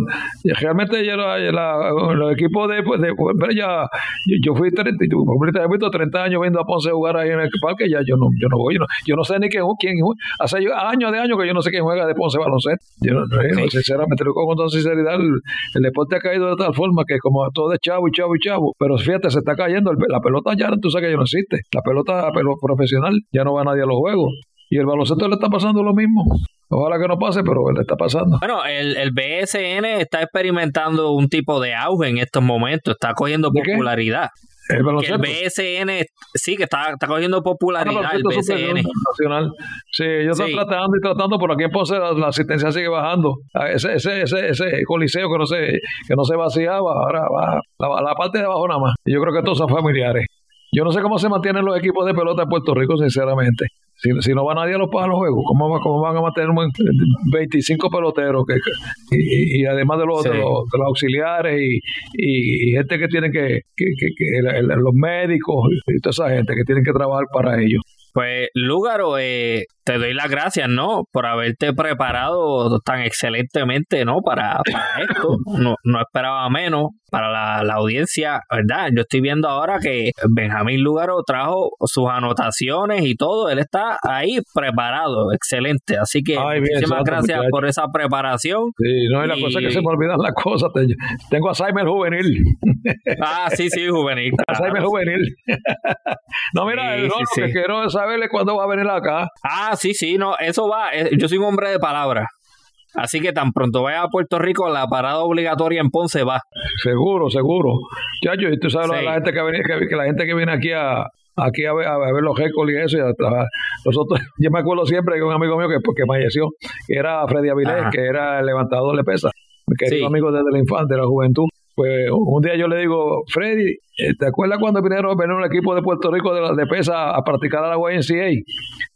realmente ya los equipos de, pues, de, ya, yo, fui 30, he visto 30 años viendo a Ponce jugar ahí en el parque, ya yo no, yo no voy, yo no, sé ni quién, quién hace años de años que yo no sé quién juega de Ponce baloncesto. Yo no, sinceramente, lo con toda sinceridad, el, deporte ha caído de tal forma que como todo es chavo y chavo y chavo, pero fíjate, se está cayendo, la pelota ya, tú sabes que ya no existe, la pelota profesional, ya no va nadie a los juegos. Y el baloncesto le está pasando lo mismo. Ojalá que no pase, pero le está pasando. Bueno, el, el BSN está experimentando un tipo de auge en estos momentos, está cogiendo popularidad. El, el, BSN, sí, que está, está cogiendo popularidad ah, el BSN. Nacional. Sí, ellos están tratando y tratando, pero aquí en Ponce la, asistencia sigue bajando. Ah, ese, ese, ese, ese coliseo que no se, que no se vaciaba, ahora va la, la parte de abajo nada más. Y yo creo que todos son familiares. Yo no sé cómo se mantienen los equipos de pelota en Puerto Rico, sinceramente. Si, si no va nadie a los, a los juegos, ¿cómo, ¿cómo, van a mantener 25 peloteros? Que, y, además de los, de los, auxiliares y, y, gente que tiene que, que, que, los médicos y toda esa gente que tienen que trabajar para ellos. Pues, Lúgaro, eh, te doy las gracias, ¿no? Por haberte preparado tan excelentemente, ¿no? Para, esto. No, no, esperaba menos para la, audiencia, ¿verdad? Yo estoy viendo ahora que Benjamín Lúgaro trajo sus anotaciones y todo. Él está ahí preparado, excelente. Así que muchísimas gracias por esa preparación. Sí, no, es la cosa que se me olvidan las cosas. Tengo Alzheimer juvenil. Ah, sí, sí, juvenil. Alzheimer juvenil. no, mira, lo que quiero es saberle cuándo va a venir acá. Ah, sí, sí, no, eso va. Eh, yo soy un hombre de palabra. Así que tan pronto vaya a Puerto Rico, la parada obligatoria en Ponce va. Seguro, seguro. Chacho, y tú sabes la gente que, viene, que, la gente que viene aquí a, aquí a ver, a ver los récords y eso. Y a Nosotros, yo me acuerdo siempre de un amigo mío que, que falleció, que era Freddy Avilés, que era el levantador de pesa, mi querido amigo desde la infancia, de la juventud. Pues un día yo le digo, Freddy, eh, ¿te acuerdas cuando vinieron, un equipo de Puerto Rico de, de pesa a practicar a la YNCA?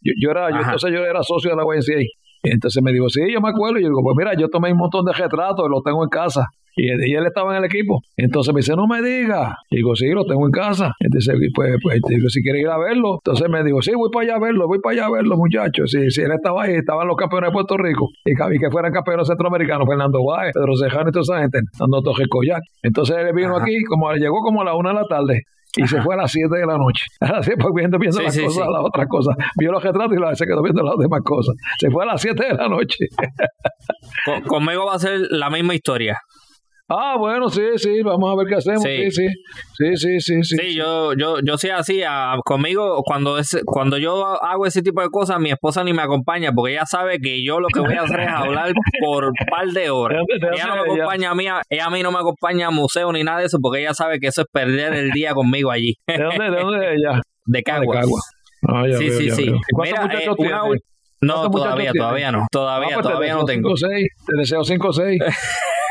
Yo, yo era, yo, entonces yo era socio de la YNCA. Entonces me dijo, sí, yo me acuerdo. Y yo digo, pues mira, yo tomé un montón de retratos y los tengo en casa. Y, él estaba en el equipo. Entonces me dice, no me diga. digo, sí, lo tengo en casa. Entonces, pues, pues digo, si quiere ir a verlo. Entonces me dijo, sí, voy para allá a verlo, voy para allá a verlo, muchachos. Sí, sí, él estaba ahí, estaban los campeones de Puerto Rico. Y, que fueran campeones centroamericanos, Fernando Guay, Pedro Cejano y toda esa gente, dando Torre Coyac. Entonces él vino aquí, como llegó como a la una de la tarde y se fue a las 7 de la noche. Así, pues viendo, viendo las cosas, las otras cosas. Vio los retratos y se quedó viendo las demás cosas. Se fue a las 7 de la noche. conmigo va a ser la misma historia. Ah, bueno, sí, sí, vamos a ver qué hacemos. Sí, sí, sí, sí, sí. Sí, sí, yo, yo, yo soy así. conmigo, cuando, es, cuando yo hago ese tipo de cosas, mi esposa ni me acompaña porque ella sabe que yo lo que voy a hacer es hablar por un par de horas. ella no me acompaña a mí, ella a mí no me acompaña a museo ni nada de eso porque ella sabe que eso es perder el día conmigo allí. ¿De dónde, de dónde es ella? De Cagua. Ah, sí, sí, sí. Mira, eh, una, no, todavía, todavía no. Todavía, ah, pues todavía no tengo. 5, 6, te deseo 5 o 6.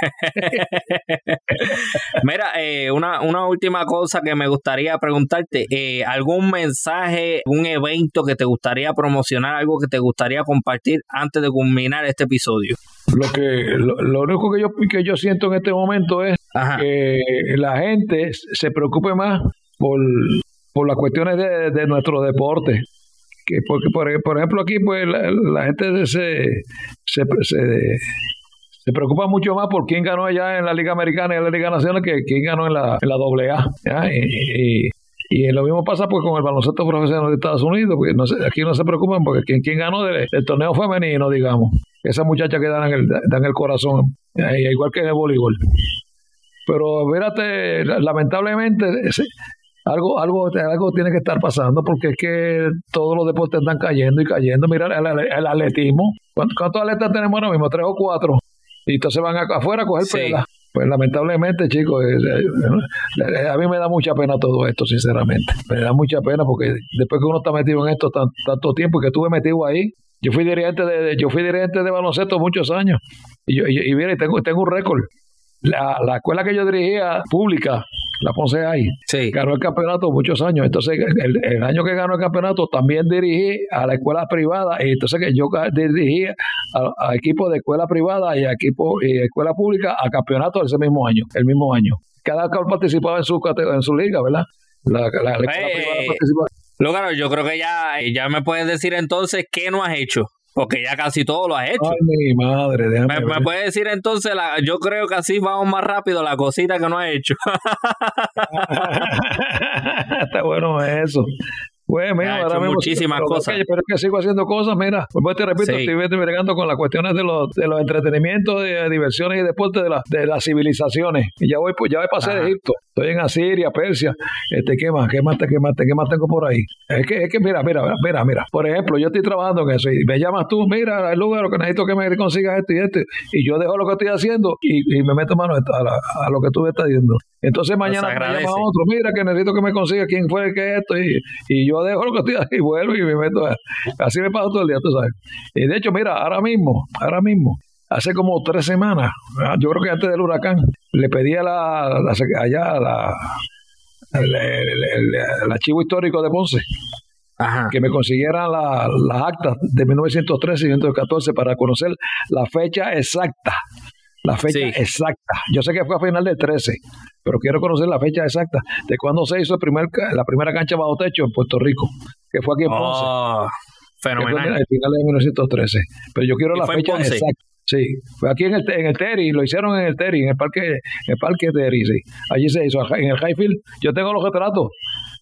Mira, eh, una, una última cosa que me gustaría preguntarte, eh, ¿algún mensaje, un evento que te gustaría promocionar, algo que te gustaría compartir antes de culminar este episodio? Lo que lo, único que yo que yo siento en este momento es que la gente se preocupe más por, por las cuestiones de, de nuestro deporte que porque por, por ejemplo aquí pues la, gente se, se, se preocupa mucho más por quién ganó allá en la Liga Americana y en la Liga Nacional que quién ganó en la, en la AA. Y, y, lo mismo pasa pues con el baloncesto profesional de Estados Unidos, porque aquí no se preocupan porque quién, quién ganó del, torneo femenino, digamos. Esa muchacha que dan el, dan el corazón, igual que en el voleibol. Pero fíjate, lamentablemente algo, algo, algo tiene que estar pasando porque es que todos los deportes están cayendo y cayendo. Mira el, atletismo. ¿Cuántos, atletas tenemos ahora mismo? ¿Tres o cuatro? Y entonces van afuera a coger sí. Pues lamentablemente, chicos, eh, eh, eh, a mí me da mucha pena todo esto, sinceramente. Me da mucha pena porque después que uno está metido en esto tanto tiempo y que estuve metido ahí, yo fui dirigente de, yo fui dirigente de baloncesto muchos años y, yo, y, y tengo, tengo un récord. La, la escuela que yo dirigía, pública, la Ponce ahí, ganó el campeonato muchos años. Entonces, el, año que ganó el campeonato también dirigí a la escuela privada. Y entonces, que yo dirigí a, equipos de escuela privada y a equipos y escuela pública a campeonato ese mismo año, el mismo año. Cada cual participaba en su, en su liga, ¿verdad? La, escuela privada participaba. yo creo que ya, ya me puedes decir entonces qué no has hecho Porque ya casi todo lo has hecho. Ay, mi madre, déjame ¿Me, me puedes decir entonces, la, yo creo que así vamos más rápido la cosita que no has hecho. Está bueno eso. Pues, mira, Ha ahora hecho muchísimas pero, cosas. Pero es que sigo haciendo cosas, mira. Pues te repito, Sí. estoy bregando con las cuestiones de los, de los entretenimientos, de diversiones y deportes de, la- de las civilizaciones. Y ya voy, pues ya pasé Ajá. de Egipto. Estoy en Asiria, Persia. Este, ¿qué más? ¿Qué más, te- qué más, te- qué más tengo por ahí? Es que, es que mira, mira, mira, mira. Por ejemplo, yo estoy trabajando en eso y me llamas tú, mira, el lugar, que necesito que me consigas esto y esto. Y yo dejo lo que estoy haciendo y, y me meto mano a, la- a lo que tú me estás diciendo. Entonces mañana me llama otro, mira que necesito que me consiga quién fue el que esto y, y yo dejo lo que estoy haciendo y vuelvo y me meto a, así me paso todo el día, tú sabes. Y de hecho, mira, ahora mismo, ahora mismo, hace como tres semanas, ah, yo creo que antes del huracán, le pedí a la, allá a la el, el- el- el archivo histórico de Ponce Ajá. que me consiguieran la- las actas de 1913 y 1914 para conocer la fecha exacta. La fecha Sí. exacta. Yo sé que fue a final del 13, pero quiero conocer la fecha exacta de cuando se hizo el primer, la primera cancha bajo techo en Puerto Rico, que fue aquí en Ponce. Oh, fue fenomenal. al final de 1913. Pero yo quiero ¿Y la en fecha exacta. Sí, fue aquí en el, en el Terry, lo hicieron en el Terry, en el parque, en el parque Terry, sí. Allí se hizo, en el Highfield. Yo tengo los retratos.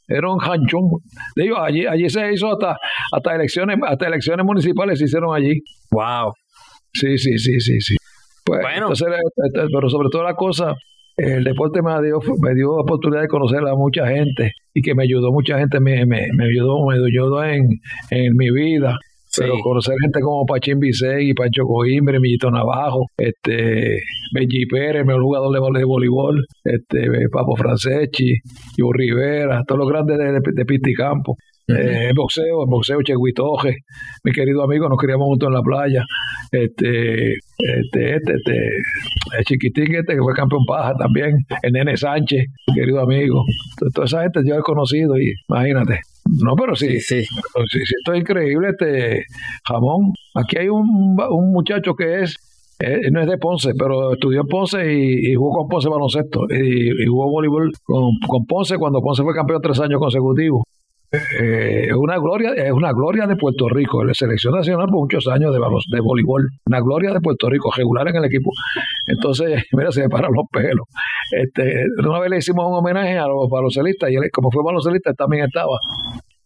Era un hanchón. Digo, allí, allí se hizo hasta, hasta elecciones, hasta elecciones municipales se hicieron allí. Wow. Sí, sí, sí, sí, sí. Pues, Bueno. entonces, este, pero sobre todo la cosa, el deporte me dio, me dio oportunidad de conocer a mucha gente y que me ayudó, mucha gente me, me, me ayudó, me ayudó en, en mi vida. Pero conocer gente como Pachín Vicegui, Pancho Coimbre, Millito Navajo, este, Benji Pérez, mejor jugador de, vole- de voleibol, este, Papo Franceschi, Ivo Rivera, todos los grandes de, de, de Pisticampo. Eh, boxeo, en boxeo, Cheguitoje, mi querido amigo, nos criamos juntos en la playa. Este, este, este, este, el chiquitín este que fue campeón paja también, el nene Sánchez, mi querido amigo. Toda, esa gente yo he conocido y imagínate. No, pero sí, Sí, sí. pero sí, sí, esto es increíble, este jamón. Aquí hay un, un muchacho que es, eh, no es de Ponce, pero estudió en Ponce y, y jugó con Ponce baloncesto. Y, y jugó voleibol con, con Ponce cuando Ponce fue campeón tres años consecutivos. Eh, una gloria, es una gloria de Puerto Rico, la selección nacional por muchos años de, de voleibol, una gloria de Puerto Rico, regular en el equipo. Entonces, mira, se me paran los pelos. Este, una vez le hicimos un homenaje a los baloncelistas y él, como fue baloncelista, también estaba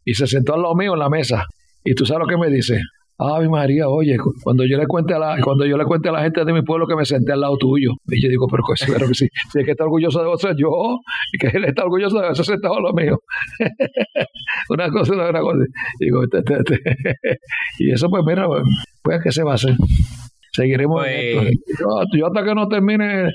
y se sentó al lado mío en la mesa. Y tú sabes lo que me dice. Ay María, oye, cu- cuando yo le cuente a la, cuando yo le cuente a la gente de mi pueblo que me senté al lado tuyo, y yo digo, pero, pero que sí, si es que está orgulloso de vos ser yo, y que él está orgulloso de haberse sentado al lado mío. una cosa, una cosa. Digo, y eso pues mira, pues, pues ¿qué se va a hacer? Seguiremos en Pues- esto. Yo, yo hasta que no termine, eh,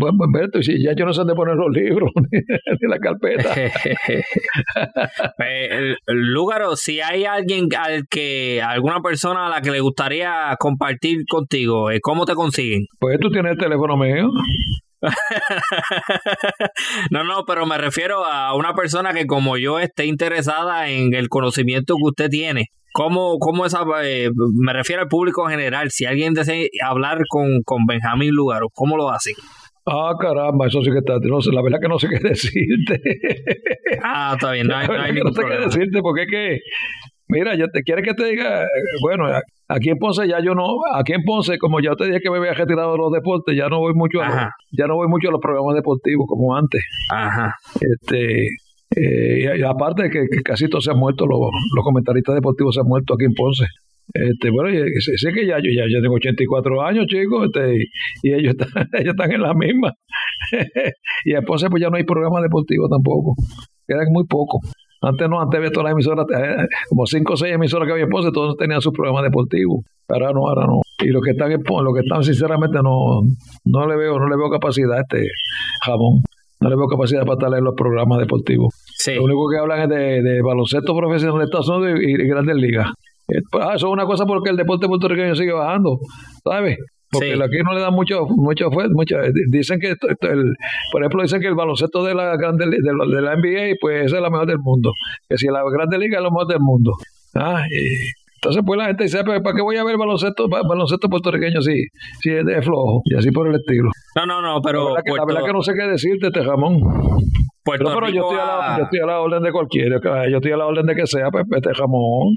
pues, pues, si ya yo no sé dónde poner los libros, ni, ni la carpeta. Lúgaro, si hay alguien al que, alguna persona a la que le gustaría compartir contigo, eh, ¿cómo te consiguen? Pues tú tienes el teléfono mío. no, no, pero me refiero a una persona que como yo esté interesada en el conocimiento que usted tiene. ¿Cómo, cómo esa, eh, me refiero al público en general, si alguien desea hablar con, con Benjamín Lugaro, ¿cómo lo hacen? Ah, caramba, eso sí que está. No sé, la verdad que no sé qué decirte. Ah, está bien, no hay, no hay ningún no sé qué problema. decirte porque es que, mira, yo te quiere que te diga, bueno, aquí en Ponce ya yo no, aquí en Ponce, como ya te dije que me había retirado de los deportes, ya no voy mucho a los, Ajá. ya no voy mucho a los programas deportivos como antes. Ajá. Este, eh, y, aparte de que, casi todos se han muerto, los, los comentaristas deportivos se han muerto aquí en Ponce. Este, bueno, y sé, que ya yo ya, ya tengo 84 años, chicos, este, y, ellos están, ellos están en la misma. y en Ponce pues ya no hay programas deportivos tampoco. Quedan muy pocos. Antes no, antes había todas las emisoras, eh, como cinco o seis emisoras que había en Ponce, todos tenían sus programas deportivos. Ahora no, ahora no. Y los que están en Ponce, los que están sinceramente no, no le veo, no le veo capacidad a este jamón. No le veo capacidad para estar en los programas deportivos. Sí. Lo único que hablan es de, de baloncesto profesional de Estados Unidos y, y grandes ligas. Eh, pues, ah, eso es una cosa porque el deporte puertorriqueño sigue bajando, ¿sabes? Porque Sí. aquí no le dan mucho, mucho, mucho dicen que, el, por ejemplo, dicen que el baloncesto de la grande, de, la- NBA, pues es la mejor del mundo. Que si la grande liga es la mejor del mundo. Ah, y entonces, pues la gente dice, "Pero, ¿para qué voy a ver baloncesto, ba- baloncesto puertorriqueño si, si es de flojo? Y así por el estilo. No, no, no, pero la, verdad que, la Puerto, verdad que no sé qué decirte, Tejamón. Puerto Pero, pero yo, Rico estoy a la, yo estoy a la orden de cualquiera, yo estoy a la orden de que sea, pues, este jamón.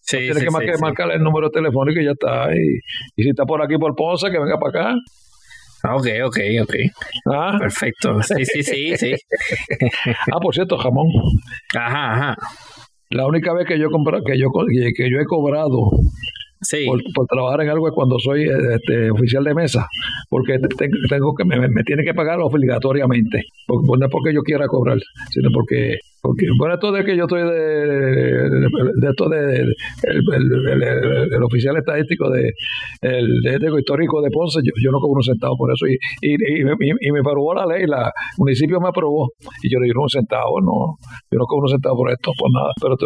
Sí, tienes que, marcar el número telefónico y ya está. Y, y si está por aquí por Ponce, que venga para acá. Ah, ok, ok, ok. Ah. Perfecto. Sí, sí, sí, sí. ah, por cierto, jamón. Ajá, ajá. La única vez que yo, que yo, que yo he cobrado por, trabajar en algo es cuando soy este, oficial de mesa, porque tengo que me, me tiene que pagar obligatoriamente, no es porque yo quiera cobrar, sino porque porque, bueno, esto de que yo estoy de, de, esto de, el, oficial estadístico de el de histórico de Ponce, yo, no cobro un centavo por eso. Y, y, y, me aprobó la ley, la municipio me aprobó. Y yo le di un centavo, no, yo no cobro un centavo por esto, por nada. Pero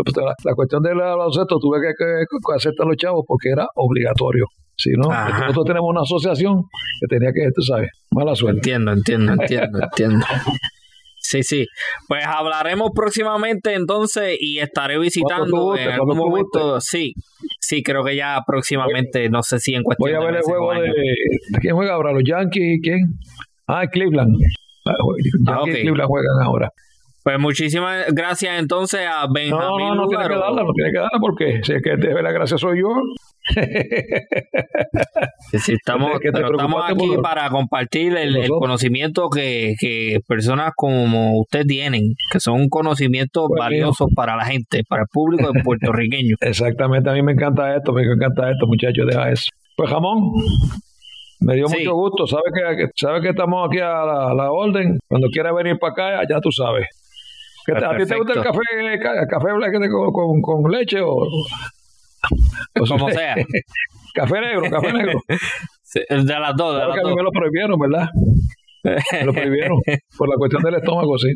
la, cuestión del baloncesto tuve que, que, aceptar los chavos porque era obligatorio. Si no, nosotros tenemos una asociación que tenía que, tú sabes, mala suerte. Entiendo, entiendo, entiendo, entiendo. Sí, sí. Pues hablaremos próximamente entonces y estaré visitando en algún momento. Sí, sí, creo que ya próximamente, no sé si en cuestión Voy a ver el juego de, quién juega ahora, los Yankees quién. Ah, Cleveland. Ah, ah y Cleveland juegan ahora. Pues muchísimas gracias entonces a Benjamín. No, no, no tiene que darla, no tiene que darla porque si es que debe la gracia soy yo. estamos, estamos aquí para compartir el, conocimiento que, personas como usted tienen, que son conocimientos pues valiosos para la gente, para el público de puertorriqueño. Exactamente, a mí me encanta esto, me encanta esto, muchachos, deja eso. Pues jamón, me dio mucho gusto, sabes que, sabe que estamos aquí a la, orden, cuando quiera venir para acá, ya tú sabes. ¿A ti te gusta el café, el café con, con leche o, pues como sea. café negro, café negro. de las dos. De las que a mí me lo prohibieron, ¿verdad? Me lo prohibieron por la cuestión del estómago, sí.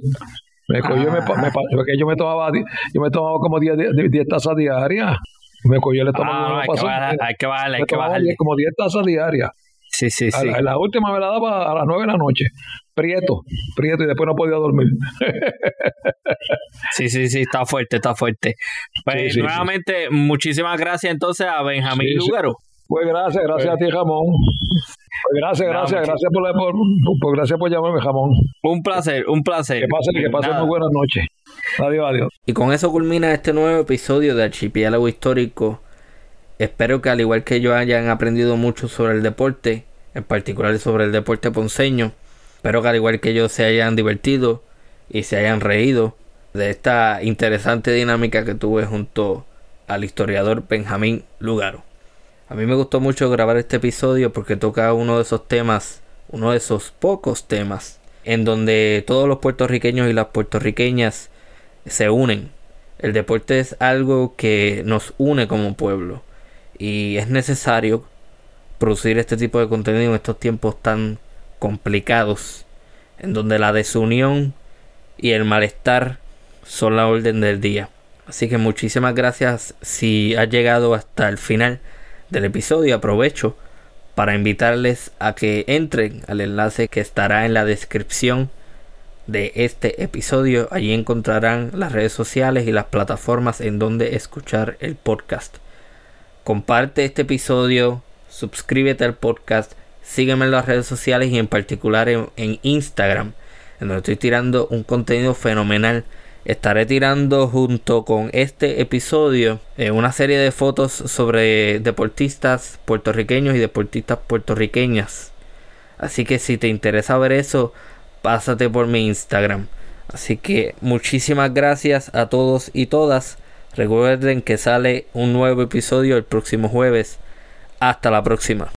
Me, cogió, me, me, porque yo me tomaba, yo me tomaba como 10, 10, tazas diarias. Me cogió el estómago. Ah, hay, que bajar, hay que bajarle, hay que bajarle. Como 10 tazas diarias. Sí, sí, sí. la, última me la daba a las 9 de la noche. Prieto, prieto, y después no podía dormir. sí, sí, sí, está fuerte, está fuerte. Pues nuevamente, muchísimas gracias entonces a Benjamín Lugaro. Pues gracias, gracias a ti, Jamón. Pues gracias, gracias, gracias por, por, gracias por llamarme, Jamón. Un placer, un placer. Que pasen, que pasen muy buenas noches. Adiós, adiós. Y con eso culmina este nuevo episodio de Archipiélago Histórico Espero que al igual que yo hayan aprendido mucho sobre el deporte, en particular sobre el deporte ponceño. Espero que al igual que yo se hayan divertido y se hayan reído de esta interesante dinámica que tuve junto al historiador Benjamín Lugaro. A mí me gustó mucho grabar este episodio porque toca uno de esos temas, uno de esos pocos temas, en donde todos los puertorriqueños y las puertorriqueñas se unen. El deporte es algo que nos une como pueblo y es necesario producir este tipo de contenido en estos tiempos tan complicados en donde la desunión y el malestar son la orden del día. Así que muchísimas gracias si has llegado hasta el final del episodio. Aprovecho para invitarles a que entren al enlace que estará en la descripción de este episodio. Allí encontrarán las redes sociales y las plataformas en donde escuchar el podcast comparte este episodio, suscríbete al podcast, sígueme en las redes sociales y en particular en, Instagram, donde estoy tirando un contenido fenomenal. Estaré tirando junto con este episodio eh, una serie de fotos sobre deportistas puertorriqueños y deportistas puertorriqueñas. Así que si te interesa ver eso, pásate por mi Instagram. Así que muchísimas gracias a todos y todas. Recuerden que sale un nuevo episodio el próximo jueves. Hasta la próxima.